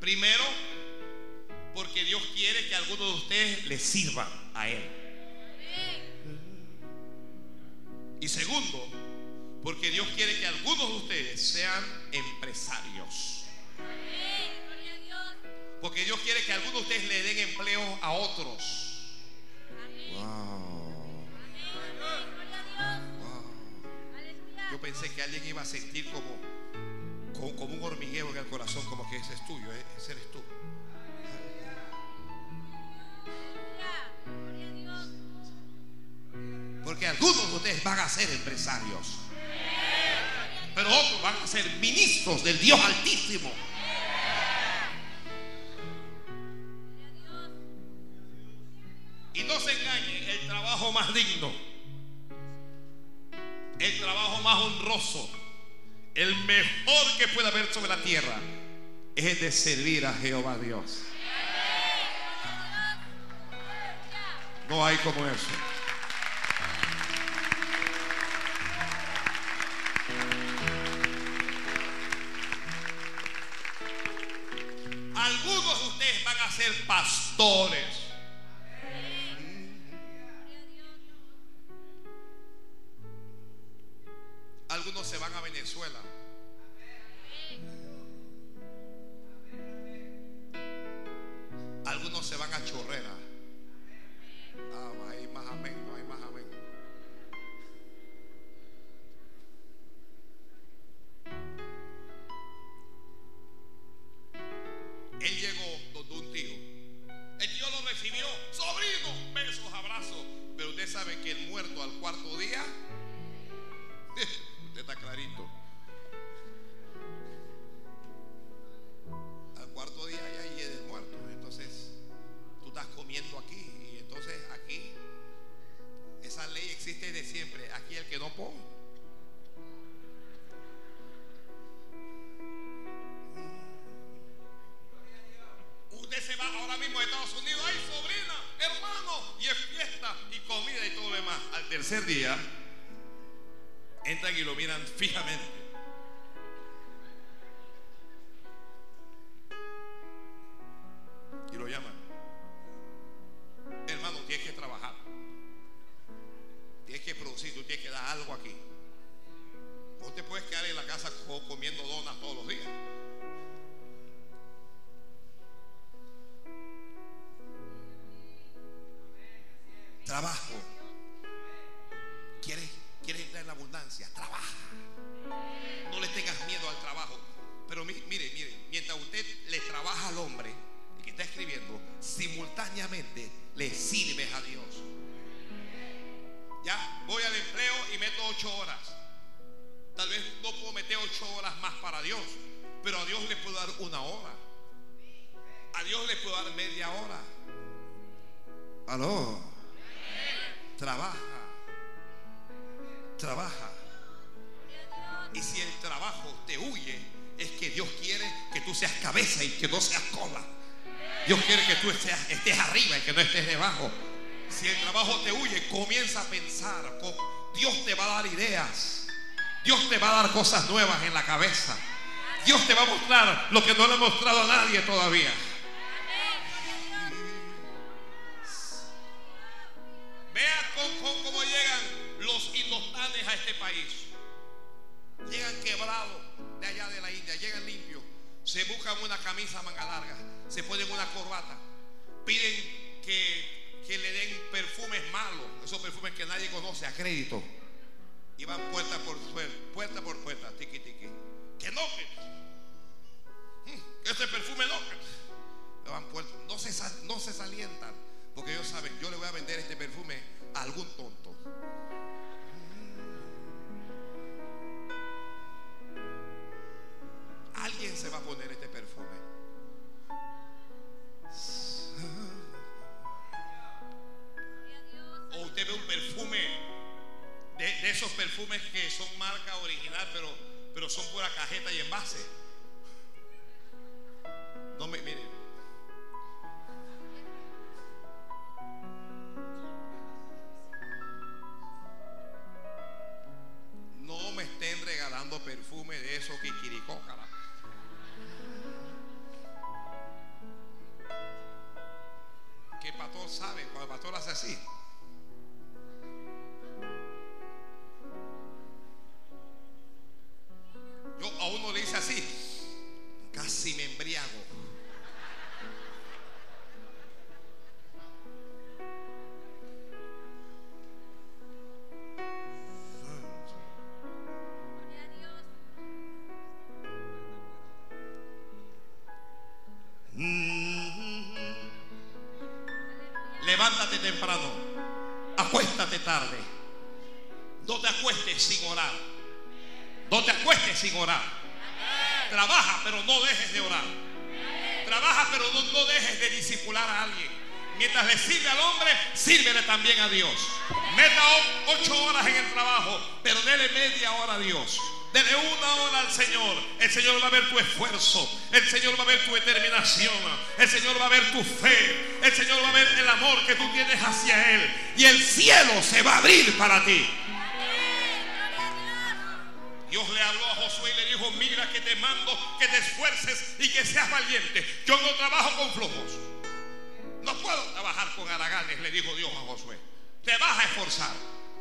Primero, porque Dios quiere que algunos de ustedes le sirvan a Él. Y segundo, porque Dios quiere que algunos de ustedes sean empresarios. Porque Dios quiere que algunos de ustedes le den empleo a otros. pensé que alguien iba a sentir como, como, un hormigueo en el corazón, como que ese es tuyo, ¿eh? ese eres tú. Porque algunos de ustedes van a ser empresarios. Pero otros van a ser ministros del Dios Altísimo. que puede haber sobre la tierra es de servir a Jehová Dios. No hay como eso. No estés debajo. Si el trabajo te huye, comienza a pensar. Dios te va a dar ideas. Dios te va a dar cosas nuevas en la cabeza. Dios te va a mostrar lo que no le ha mostrado a nadie todavía. Que el pastor sabe, cuando el pastor hace así. Tarde. No te acuestes sin orar. No te acuestes sin orar. Trabaja, pero no dejes de orar. Trabaja, pero no, dejes de disipular a alguien. Mientras le sirve al hombre, sírvele también a Dios. Meta ocho horas en el trabajo, pero dele media hora a Dios. Dele una hora al Señor. El Señor va a ver tu esfuerzo. El Señor va a ver tu determinación. El Señor va a ver tu fe. El Señor va a ver el amor que tú tienes hacia Él. Y el cielo se va a abrir para ti. Dios le habló a Josué y le dijo, mira que te mando que te esfuerces y que seas valiente. Yo no trabajo con flojos. No puedo trabajar con haraganes, le dijo Dios a Josué. Te vas a esforzar.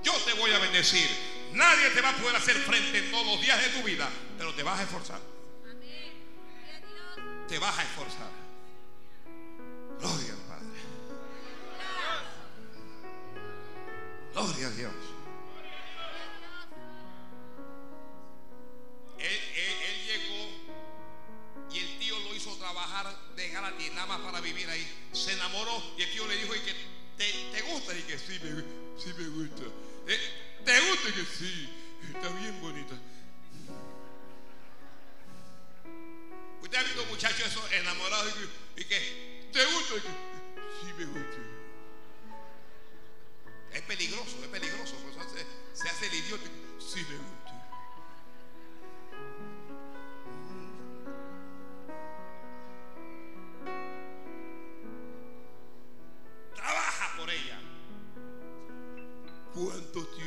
Yo te voy a bendecir. Nadie te va a poder hacer frente en todos los días de tu vida, pero te vas a esforzar. Te vas a esforzar. Gloria al Padre. Gloria a Dios. Él llegó y el tío lo hizo trabajar de gratis, nada más para vivir ahí. Se enamoró y el tío le dijo, ¿y que te, te gusta? Y que sí me, sí me gusta. "Eh, ¿Te gusta? Que sí, está bien bonita. Usted ha visto muchachos esos enamorados y que, ¿te gusta? Que sí me gusta. Es peligroso, es peligroso. Eso se, hace el idiota. Sí me gusta. Trabaja por ella. ¿Cuánto tiempo?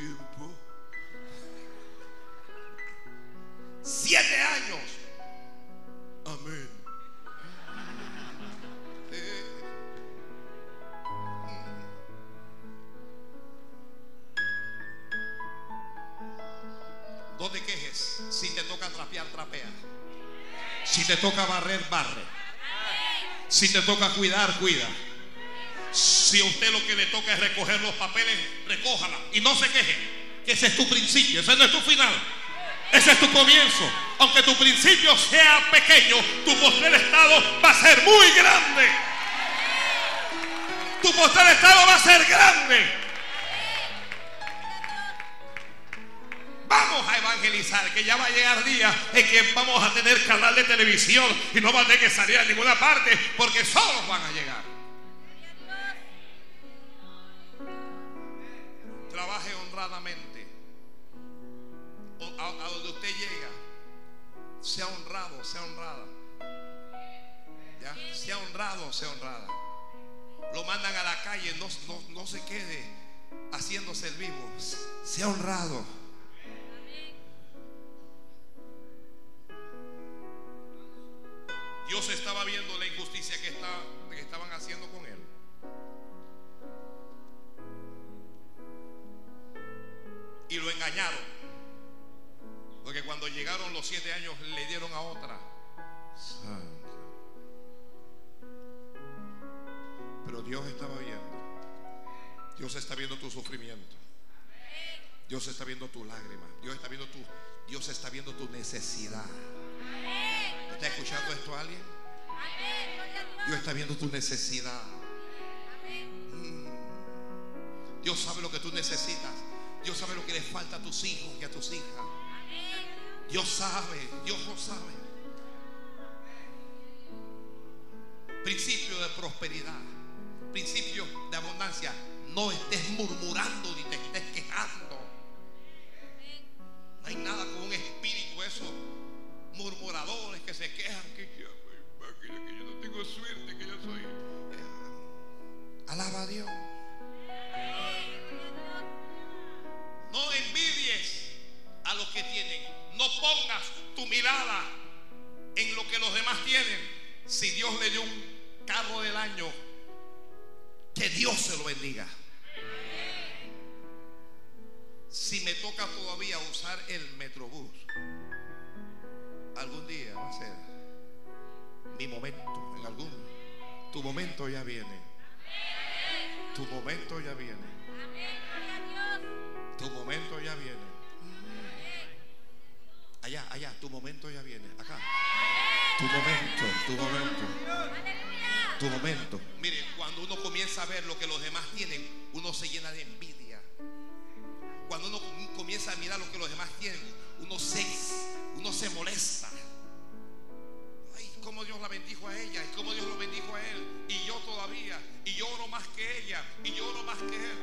Siete años. Amén. Eh. No te quejes. Si te toca trapear, trapea. Si te toca barrer, barre. Si te toca cuidar, cuida. Si a usted lo que le toca es recoger los papeles, recójala. Y no se queje. Que ese es tu principio, ese no es tu final. Ese es tu comienzo. Aunque tu principio sea pequeño, tu postrer estado va a ser muy grande. Tu postrer estado va a ser grande. Vamos a evangelizar, que ya va a llegar día en que vamos a tener canal de televisión y no va a tener que salir a ninguna parte porque solos van a llegar. Trabaje honradamente. A, donde usted llegue, sea honrado, sea honrada. ¿Ya? Sea honrado, sea honrada. Lo mandan a la calle, no, no, no se quede haciéndose el vivo. Sea honrado. Dios estaba viendo la injusticia que, está, que estaban haciendo con él. Y lo engañaron. Porque cuando llegaron los siete años le dieron a otra. Santo. Pero Dios estaba viendo. Dios está viendo tu sufrimiento. Dios está viendo tu lágrima. Dios está viendo tu, Dios está viendo tu necesidad. ¿Está escuchando esto alguien? Dios. Está viendo tu necesidad. Mm. Dios sabe lo que tú necesitas. Dios sabe lo que le falta a tus hijos y a tus hijas. Dios sabe, Dios lo sabe. Principio de prosperidad, principio de abundancia. No estés murmurando ni te estés quejando. No hay nada como un espíritu, esos murmuradores que se quejan que yo, no tengo suerte, que yo soy. Alaba a Dios. No envidies a los que tienen. No pongas tu mirada en lo que los demás tienen. Si Dios le dio un carro del año, que Dios se lo bendiga. Si me toca todavía usar el Metrobús, algún día va a ser mi momento. En algún, tu momento ya viene. Tu momento ya viene. Tu momento ya viene. Allá, allá, tu momento ya viene. Acá. Tu momento, tu momento, Aleluya. tu momento. Mire, cuando uno comienza a ver lo que los demás tienen, uno se llena de envidia. Cuando uno com- comienza a mirar lo que los demás tienen, uno se, uno se molesta. Ay, cómo Dios la bendijo a ella y cómo Dios lo bendijo a él. Y yo todavía. Y yo oro más que ella. Y yo oro más que él.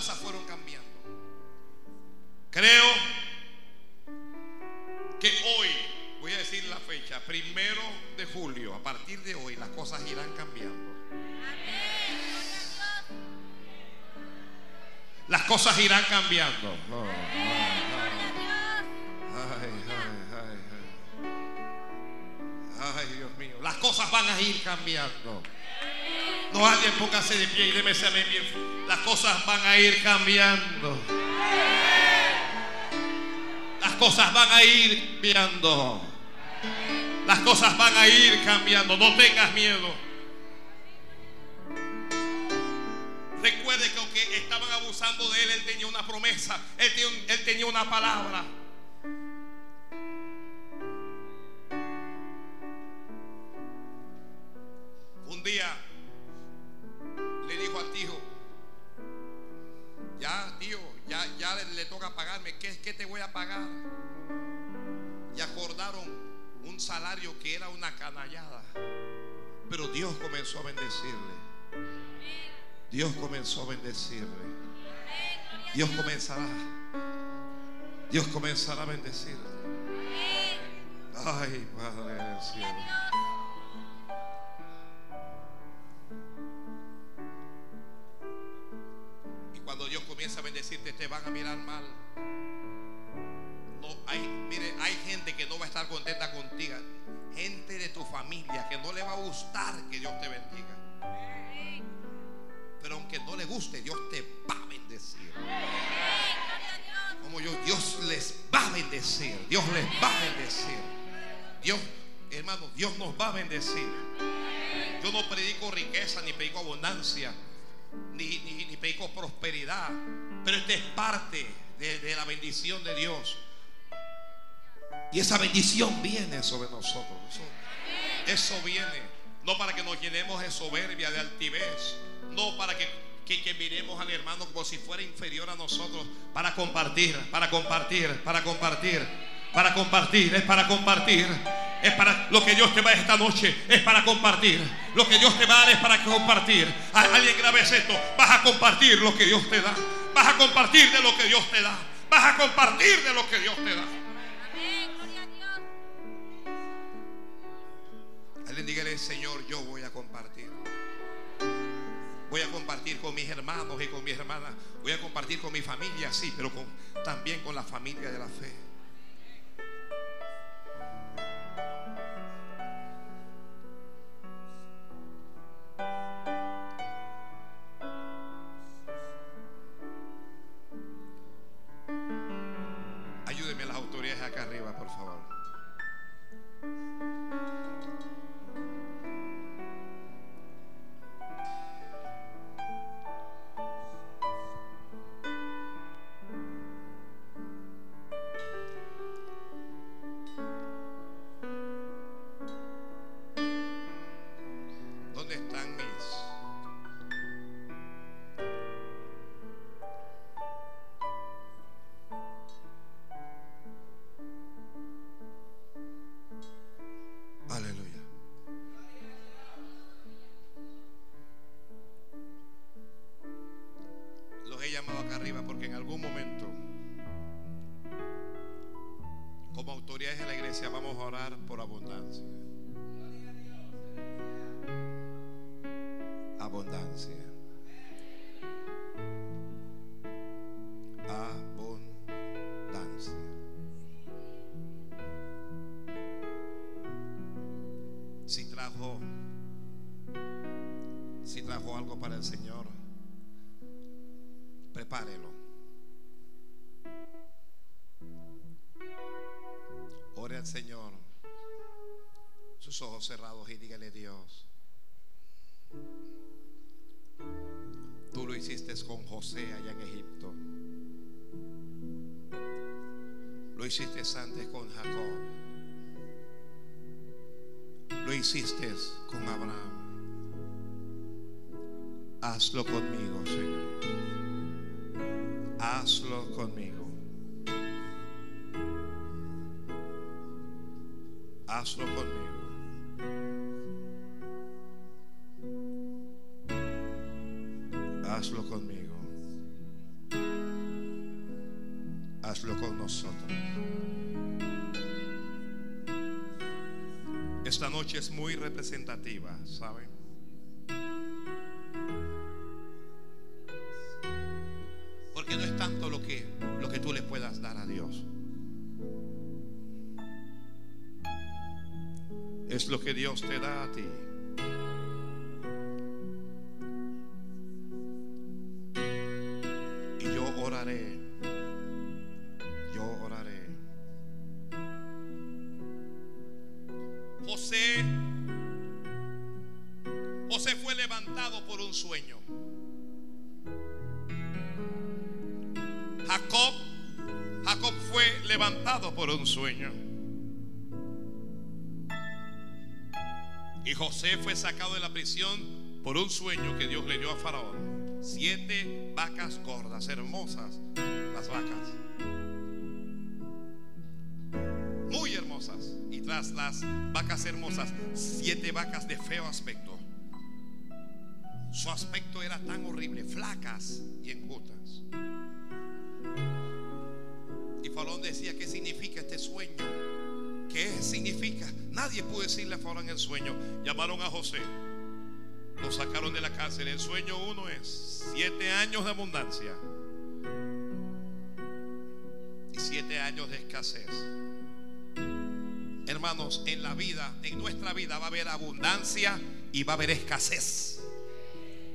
Cosas fueron cambiando. Creo que hoy, voy a decir la fecha, primero de julio, a partir de hoy, las cosas irán cambiando. Las cosas irán cambiando. Oh, Ay, ay, ay, ay. Ay, Dios mío. Las cosas van a ir cambiando. No alguien póngase de pie y déme ese amén bien. Las cosas van a ir cambiando. Las cosas van a ir cambiando. Las cosas van a ir cambiando. No tengas miedo. Recuerde que aunque estaban abusando de él, él tenía una promesa. Él tenía, él tenía una palabra. Un día ya tío, ya, ya le, le toca pagarme, ¿Qué, ¿qué te voy a pagar? Y acordaron un salario que era una canallada. Pero Dios comenzó a bendecirle. Dios comenzó a bendecirle. Dios comenzará. Dios comenzará a bendecirle. Ay, Padre del cielo. Cuando Dios comienza a bendecirte, te van a mirar mal. No hay, mire, hay gente que no va a estar contenta contigo. Gente de tu familia que no le va a gustar que Dios te bendiga. Pero aunque no le guste, Dios te va a bendecir. Como yo, Dios les va a bendecir. Dios les va a bendecir. Dios, hermano, Dios nos va a bendecir. Yo no predico riqueza, ni predico abundancia, ni, ni, ni prosperidad. Pero esta es parte de, la bendición de Dios. Y esa bendición viene sobre nosotros. Eso, eso viene. No para que nos llenemos de soberbia, de altivez. No para que, que, que miremos al hermano como si fuera inferior a nosotros. Para compartir, para compartir, para compartir, para compartir. Es para compartir. Es para lo que Dios te va a esta noche, es para compartir. Lo que Dios te va a dar es para compartir. Alguien grave esto, vas a compartir lo que Dios te da. Vas a compartir de lo que Dios te da. Vas a compartir de lo que Dios te da. Alguien dígale, Señor, yo voy a compartir. Voy a compartir con mis hermanos y con mis hermanas. Voy a compartir con mi familia, sí, pero también con la familia de la fe. Acá arriba, hiciste con José allá en Egipto. Lo hiciste antes con Jacob. Lo hiciste con Abraham. Hazlo conmigo, Señor. Hazlo conmigo. Hazlo conmigo. Es muy representativa, ¿saben? Porque no es tanto lo que, lo que tú le puedas dar a Dios. Es lo que Dios te da a ti. Sacado de la prisión por un sueño que Dios le dio a Faraón. Siete vacas gordas, hermosas las vacas. Muy hermosas. Y tras las vacas hermosas, siete vacas de feo aspecto. Su aspecto era tan horrible, flacas y enjutas. Nadie pudo decirle a Faraón el sueño. Llamaron a José. Lo sacaron de la cárcel. El sueño uno es siete años de abundancia y siete años de escasez. Hermanos, en la vida, en nuestra vida va a haber abundancia y va a haber escasez.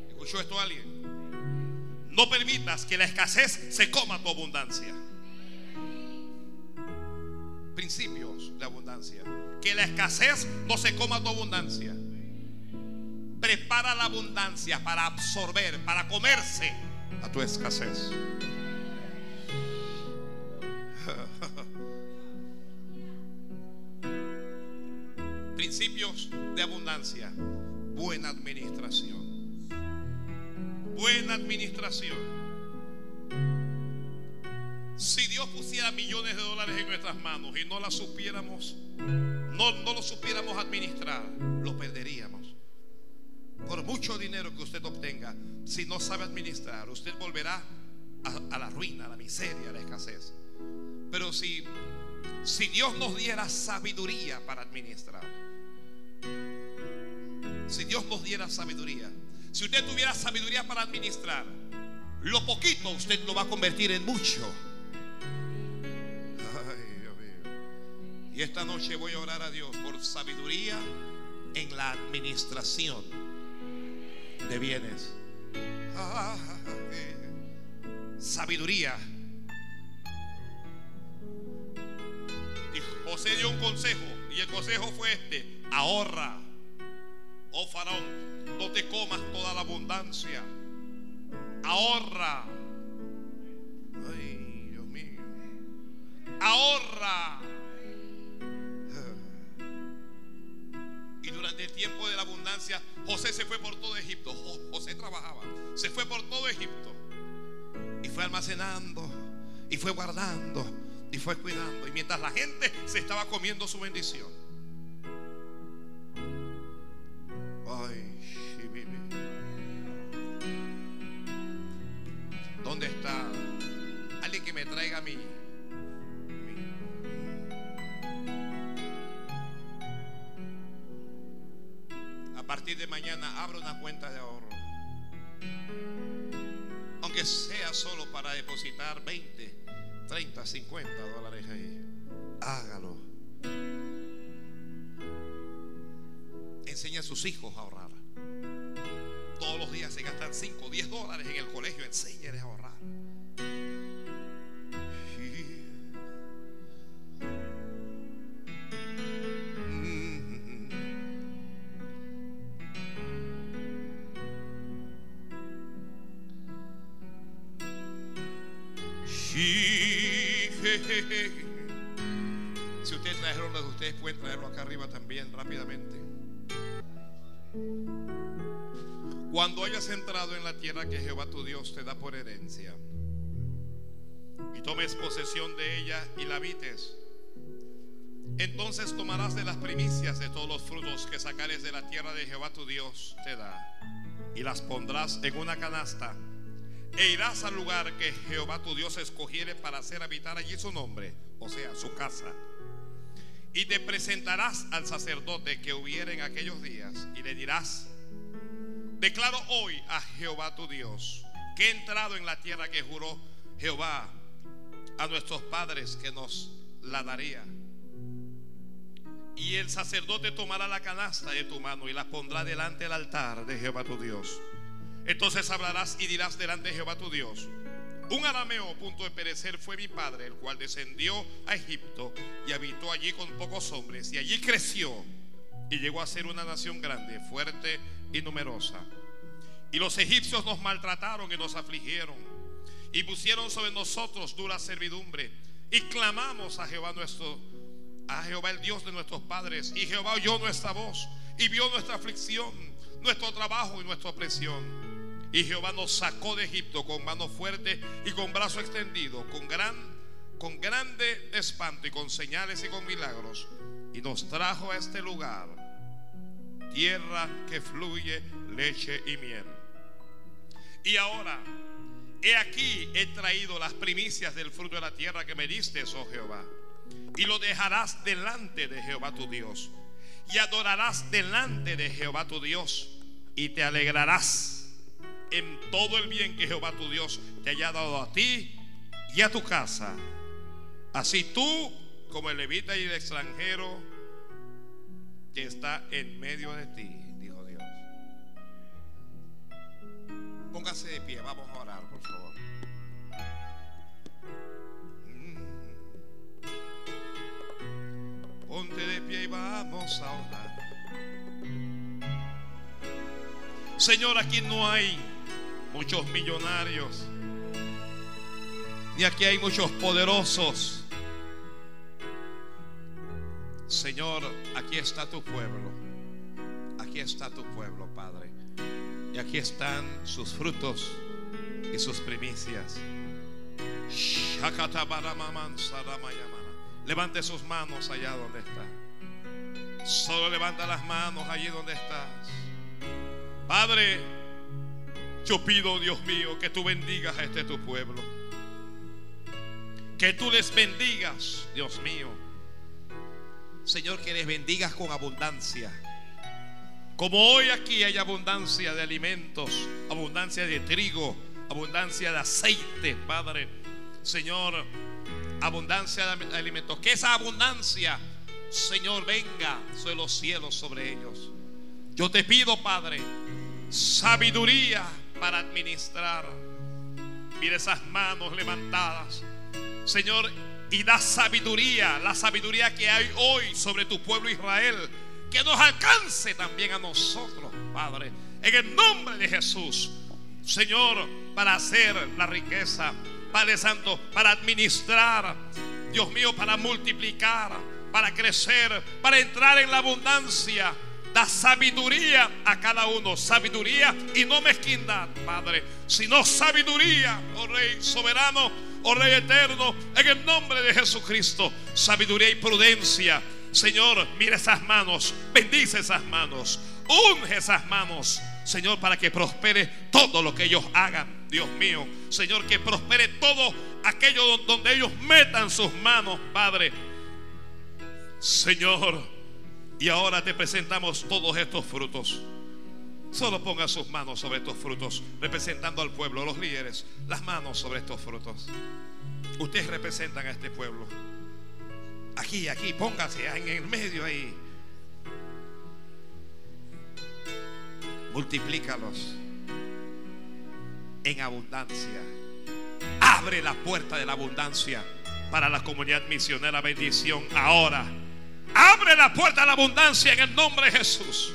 ¿Escuchó esto alguien? No permitas que la escasez se coma tu abundancia. Principios de abundancia. Que la escasez no se coma tu abundancia. Prepara la abundancia para absorber, para comerse a tu escasez. Principios de abundancia. Buena administración. Buena administración. Pusiera millones de dólares en nuestras manos y no las supiéramos no, no lo supiéramos administrar, lo perderíamos. Por mucho dinero que usted obtenga, si no sabe administrar, usted volverá a, a la ruina, a la miseria, a la escasez. Pero si, si Dios nos diera sabiduría para administrar, si Dios nos diera sabiduría, si usted tuviera sabiduría para administrar, lo poquito usted lo va a convertir en mucho. Y esta noche voy a orar a Dios por sabiduría en la administración de bienes. Ay, sabiduría. Y José dio un consejo y el consejo fue este, ahorra. Oh faraón, no te comas toda la abundancia. Ahorra. Ay, Dios mío. Ahorra. Tiempo de la abundancia, José se fue por todo Egipto. Jo- José trabajaba. Se fue por todo Egipto. Y fue almacenando. Y fue guardando. Y fue cuidando. Y mientras la gente se estaba comiendo su bendición. Ay, shibibi. ¿Dónde está? Alguien que me traiga mi. mi- partir de mañana abra una cuenta de ahorro. Aunque sea solo para depositar 20, 30, 50 dólares ahí. Hágalo. Enseña a sus hijos a ahorrar. Todos los días se gastan 5, 10 dólares en el colegio. Enséñales a ahorrar. De ustedes, pueden traerlo acá arriba también rápidamente. Cuando hayas entrado en la tierra que Jehová tu Dios te da por herencia, y tomes posesión de ella y la habites, entonces tomarás de las primicias de todos los frutos que sacares de la tierra de Jehová tu Dios te da, y las pondrás en una canasta, e irás al lugar que Jehová tu Dios escogiere para hacer habitar allí su nombre, o sea, su casa. Y te presentarás al sacerdote que hubiera en aquellos días, y le dirás, Declaro hoy a Jehová tu Dios que he entrado en la tierra que juró Jehová a nuestros padres que nos la daría. Y el sacerdote tomará la canasta de tu mano y la pondrá delante del altar de Jehová tu Dios. Entonces hablarás y dirás delante de Jehová tu Dios. Un arameo a punto de perecer fue mi padre, el cual descendió a Egipto y habitó allí con pocos hombres. Y allí creció y llegó a ser una nación grande, fuerte y numerosa. Y los egipcios nos maltrataron y nos afligieron y pusieron sobre nosotros dura servidumbre. Y clamamos a Jehová nuestro, a Jehová el Dios de nuestros padres. Y Jehová oyó nuestra voz y vio nuestra aflicción, nuestro trabajo y nuestra opresión. Y Jehová nos sacó de Egipto con mano fuerte y con brazo extendido, con gran, con grande espanto y con señales y con milagros. Y nos trajo a este lugar, tierra que fluye leche y miel. Y ahora, he aquí, he traído las primicias del fruto de la tierra que me diste, oh Jehová. Y lo dejarás delante de Jehová tu Dios. Y adorarás delante de Jehová tu Dios. Y te alegrarás en todo el bien que Jehová tu Dios te haya dado a ti y a tu casa. Así tú, como el levita y el extranjero que está en medio de ti, dijo Dios. Póngase de pie, vamos a orar, por favor. Mm. Ponte de pie y vamos a orar. Señor, aquí no hay muchos millonarios, ni aquí hay muchos poderosos. Señor, aquí está tu pueblo. Aquí está tu pueblo, Padre. Y aquí están sus frutos y sus primicias. Levante sus manos allá donde está. Solo levanta las manos allí donde estás. Padre, yo pido, Dios mío, que tú bendigas a este tu pueblo. Que tú les bendigas, Dios mío. Señor, que les bendigas con abundancia. Como hoy aquí hay abundancia de alimentos, abundancia de trigo, abundancia de aceite, Padre. Señor, abundancia de alimentos. Que esa abundancia, Señor, venga sobre los cielos, sobre ellos. Yo te pido, Padre, sabiduría para administrar. Mira esas manos levantadas. Señor, y da sabiduría, la sabiduría que hay hoy sobre tu pueblo Israel, que nos alcance también a nosotros, Padre, en el nombre de Jesús. Señor, para hacer la riqueza, Padre Santo, para administrar, Dios mío, para multiplicar, para crecer, para entrar en la abundancia. Da sabiduría a cada uno, sabiduría y no mezquindad, Padre, sino sabiduría, oh Rey soberano, oh Rey eterno, en el nombre de Jesucristo, sabiduría y prudencia. Señor, mira esas manos, bendice esas manos, unge esas manos, Señor, para que prospere todo lo que ellos hagan, Dios mío. Señor, que prospere todo aquello donde ellos metan sus manos, Padre. Señor, y ahora te presentamos todos estos frutos. Solo ponga sus manos sobre estos frutos, representando al pueblo, los líderes, las manos sobre estos frutos. Ustedes representan a este pueblo. Aquí, aquí, póngase en el medio ahí. Multiplícalos en abundancia. Abre la puerta de la abundancia para la comunidad misionera. Bendición ahora. Abre la puerta de la abundancia en el nombre de Jesús.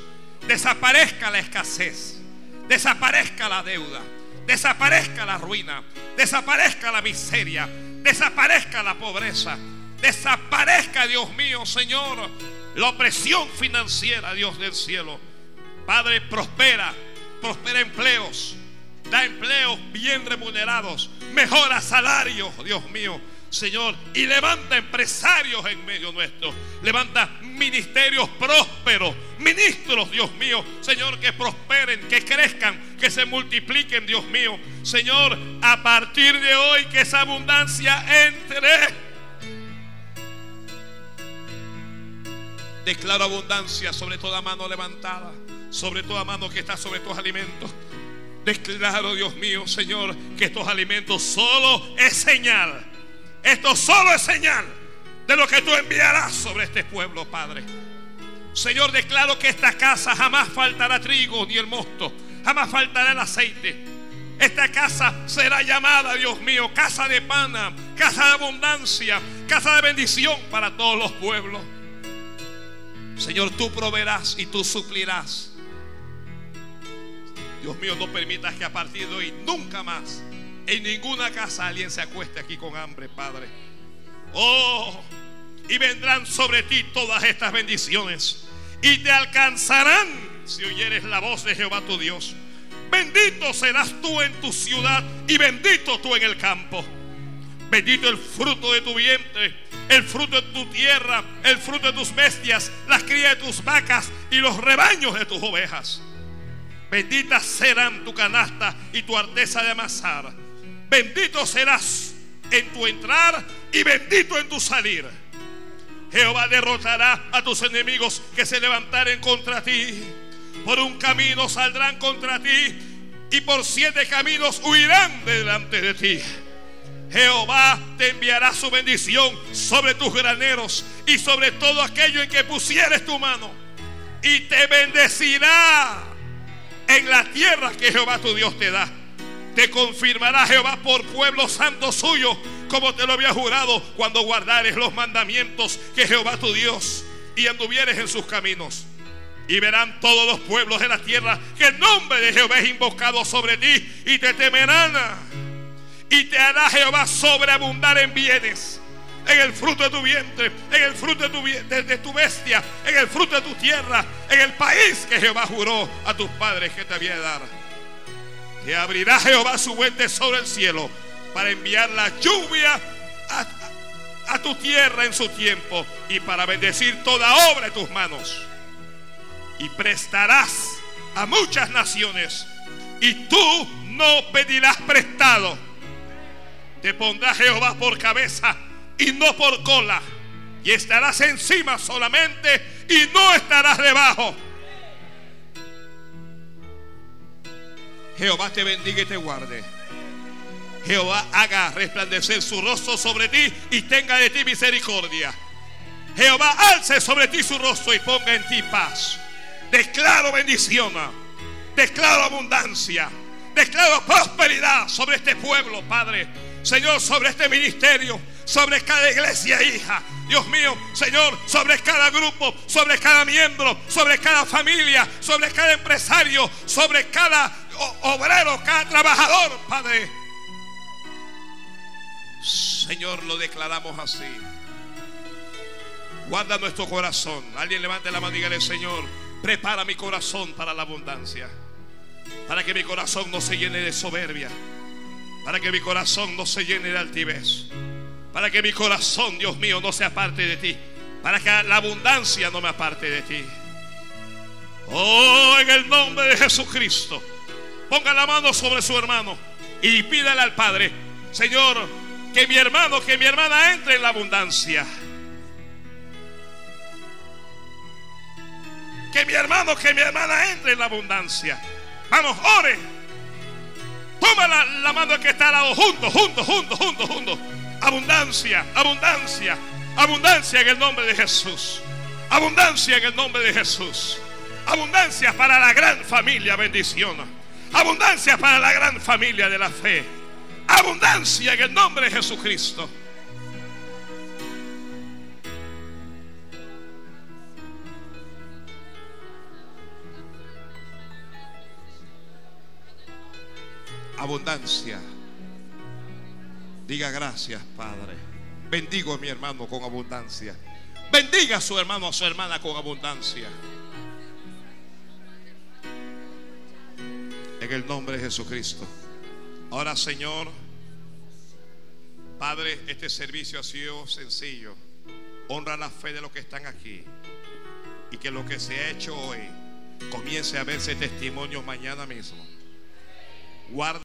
Desaparezca la escasez. Desaparezca la deuda. Desaparezca la ruina. Desaparezca la miseria. Desaparezca la pobreza. Desaparezca, Dios mío, Señor, la opresión financiera, Dios del cielo. Padre, prospera. Prospera empleos. Da empleos bien remunerados. Mejora salarios, Dios mío. Señor, y levanta empresarios en medio nuestro. Levanta ministerios prósperos, ministros, Dios mío. Señor, que prosperen, que crezcan, que se multipliquen, Dios mío. Señor, a partir de hoy que esa abundancia entre. Declaro abundancia sobre toda mano levantada, sobre toda mano que está sobre tus alimentos. Declaro, Dios mío, Señor, que estos alimentos solo es señal esto solo es señal de lo que tú enviarás sobre este pueblo, Padre. Señor, declaro que esta casa jamás faltará trigo ni el mosto, jamás faltará el aceite. Esta casa será llamada, Dios mío, casa de pana, casa de abundancia, casa de bendición para todos los pueblos. Señor, tú proveerás y tú suplirás. Dios mío, no permitas que a partir de hoy nunca más en ninguna casa alguien se acueste aquí con hambre, Padre. Oh, y vendrán sobre ti todas estas bendiciones y te alcanzarán si oyeres la voz de Jehová tu Dios. Bendito serás tú en tu ciudad y bendito tú en el campo. Bendito el fruto de tu vientre, el fruto de tu tierra, el fruto de tus bestias, las crías de tus vacas y los rebaños de tus ovejas. Benditas serán tu canasta y tu arteza de amasar bendito serás en tu entrar y bendito en tu salir. Jehová derrotará a tus enemigos que se levantaren contra ti. Por un camino saldrán contra ti y por siete caminos huirán delante de ti. Jehová te enviará su bendición sobre tus graneros y sobre todo aquello en que pusieres tu mano. Y te bendecirá en la tierra que Jehová tu Dios te da te confirmará Jehová por pueblo santo suyo, como te lo había jurado cuando guardares los mandamientos que Jehová tu Dios y anduvieres en sus caminos. Y verán todos los pueblos de la tierra que el nombre de Jehová es invocado sobre ti y te temerán. Y te hará Jehová sobreabundar en bienes, en el fruto de tu vientre, en el fruto de tu, de tu bestia, en el fruto de tu tierra, en el país que Jehová juró a tus padres que te había de Que abrirá Jehová su fuente sobre el cielo para enviar la lluvia a tu tierra en su tiempo y para bendecir toda obra de tus manos. Y prestarás a muchas naciones y tú no pedirás prestado. Te pondrá Jehová por cabeza y no por cola. Y estarás encima solamente y no estarás debajo. Jehová te bendiga y te guarde. Jehová haga resplandecer su rostro sobre ti y tenga de ti misericordia. Jehová alce sobre ti su rostro y ponga en ti paz. Declaro bendición. Declaro abundancia. Declaro prosperidad sobre este pueblo, Padre. Señor, sobre este ministerio, sobre cada iglesia hija. Dios mío, Señor, sobre cada grupo, sobre cada miembro, sobre cada familia, sobre cada empresario, sobre cada obrero, cada trabajador, Padre. Señor, lo declaramos así. Guarda nuestro corazón. Alguien levante la mano y Señor, prepara mi corazón para la abundancia. Para que mi corazón no se llene de soberbia. Para que mi corazón no se llene de altivez. Para que mi corazón, Dios mío, no se aparte de ti. Para que la abundancia no me aparte de ti. Oh, en el nombre de Jesucristo. Ponga la mano sobre su hermano y pídale al Padre, Señor, que mi hermano, que mi hermana entre en la abundancia. Que mi hermano, que mi hermana entre en la abundancia. Vamos, ore. Toma la, mano que está al lado, juntos, juntos, juntos, juntos, juntos. Abundancia, abundancia, abundancia en el nombre de Jesús. Abundancia en el nombre de Jesús. Abundancia para la gran familia, bendición. Abundancia para la gran familia de la fe. Abundancia en el nombre de Jesucristo. Abundancia. Diga gracias, Padre. Bendigo a mi hermano con abundancia. Bendiga a su hermano, a su hermana con abundancia. El nombre de Jesucristo. Ahora, Señor, Padre, este servicio ha sido sencillo. Honra la fe de los que están aquí. Y que lo que se ha hecho hoy comience a verse testimonio mañana mismo. Guarda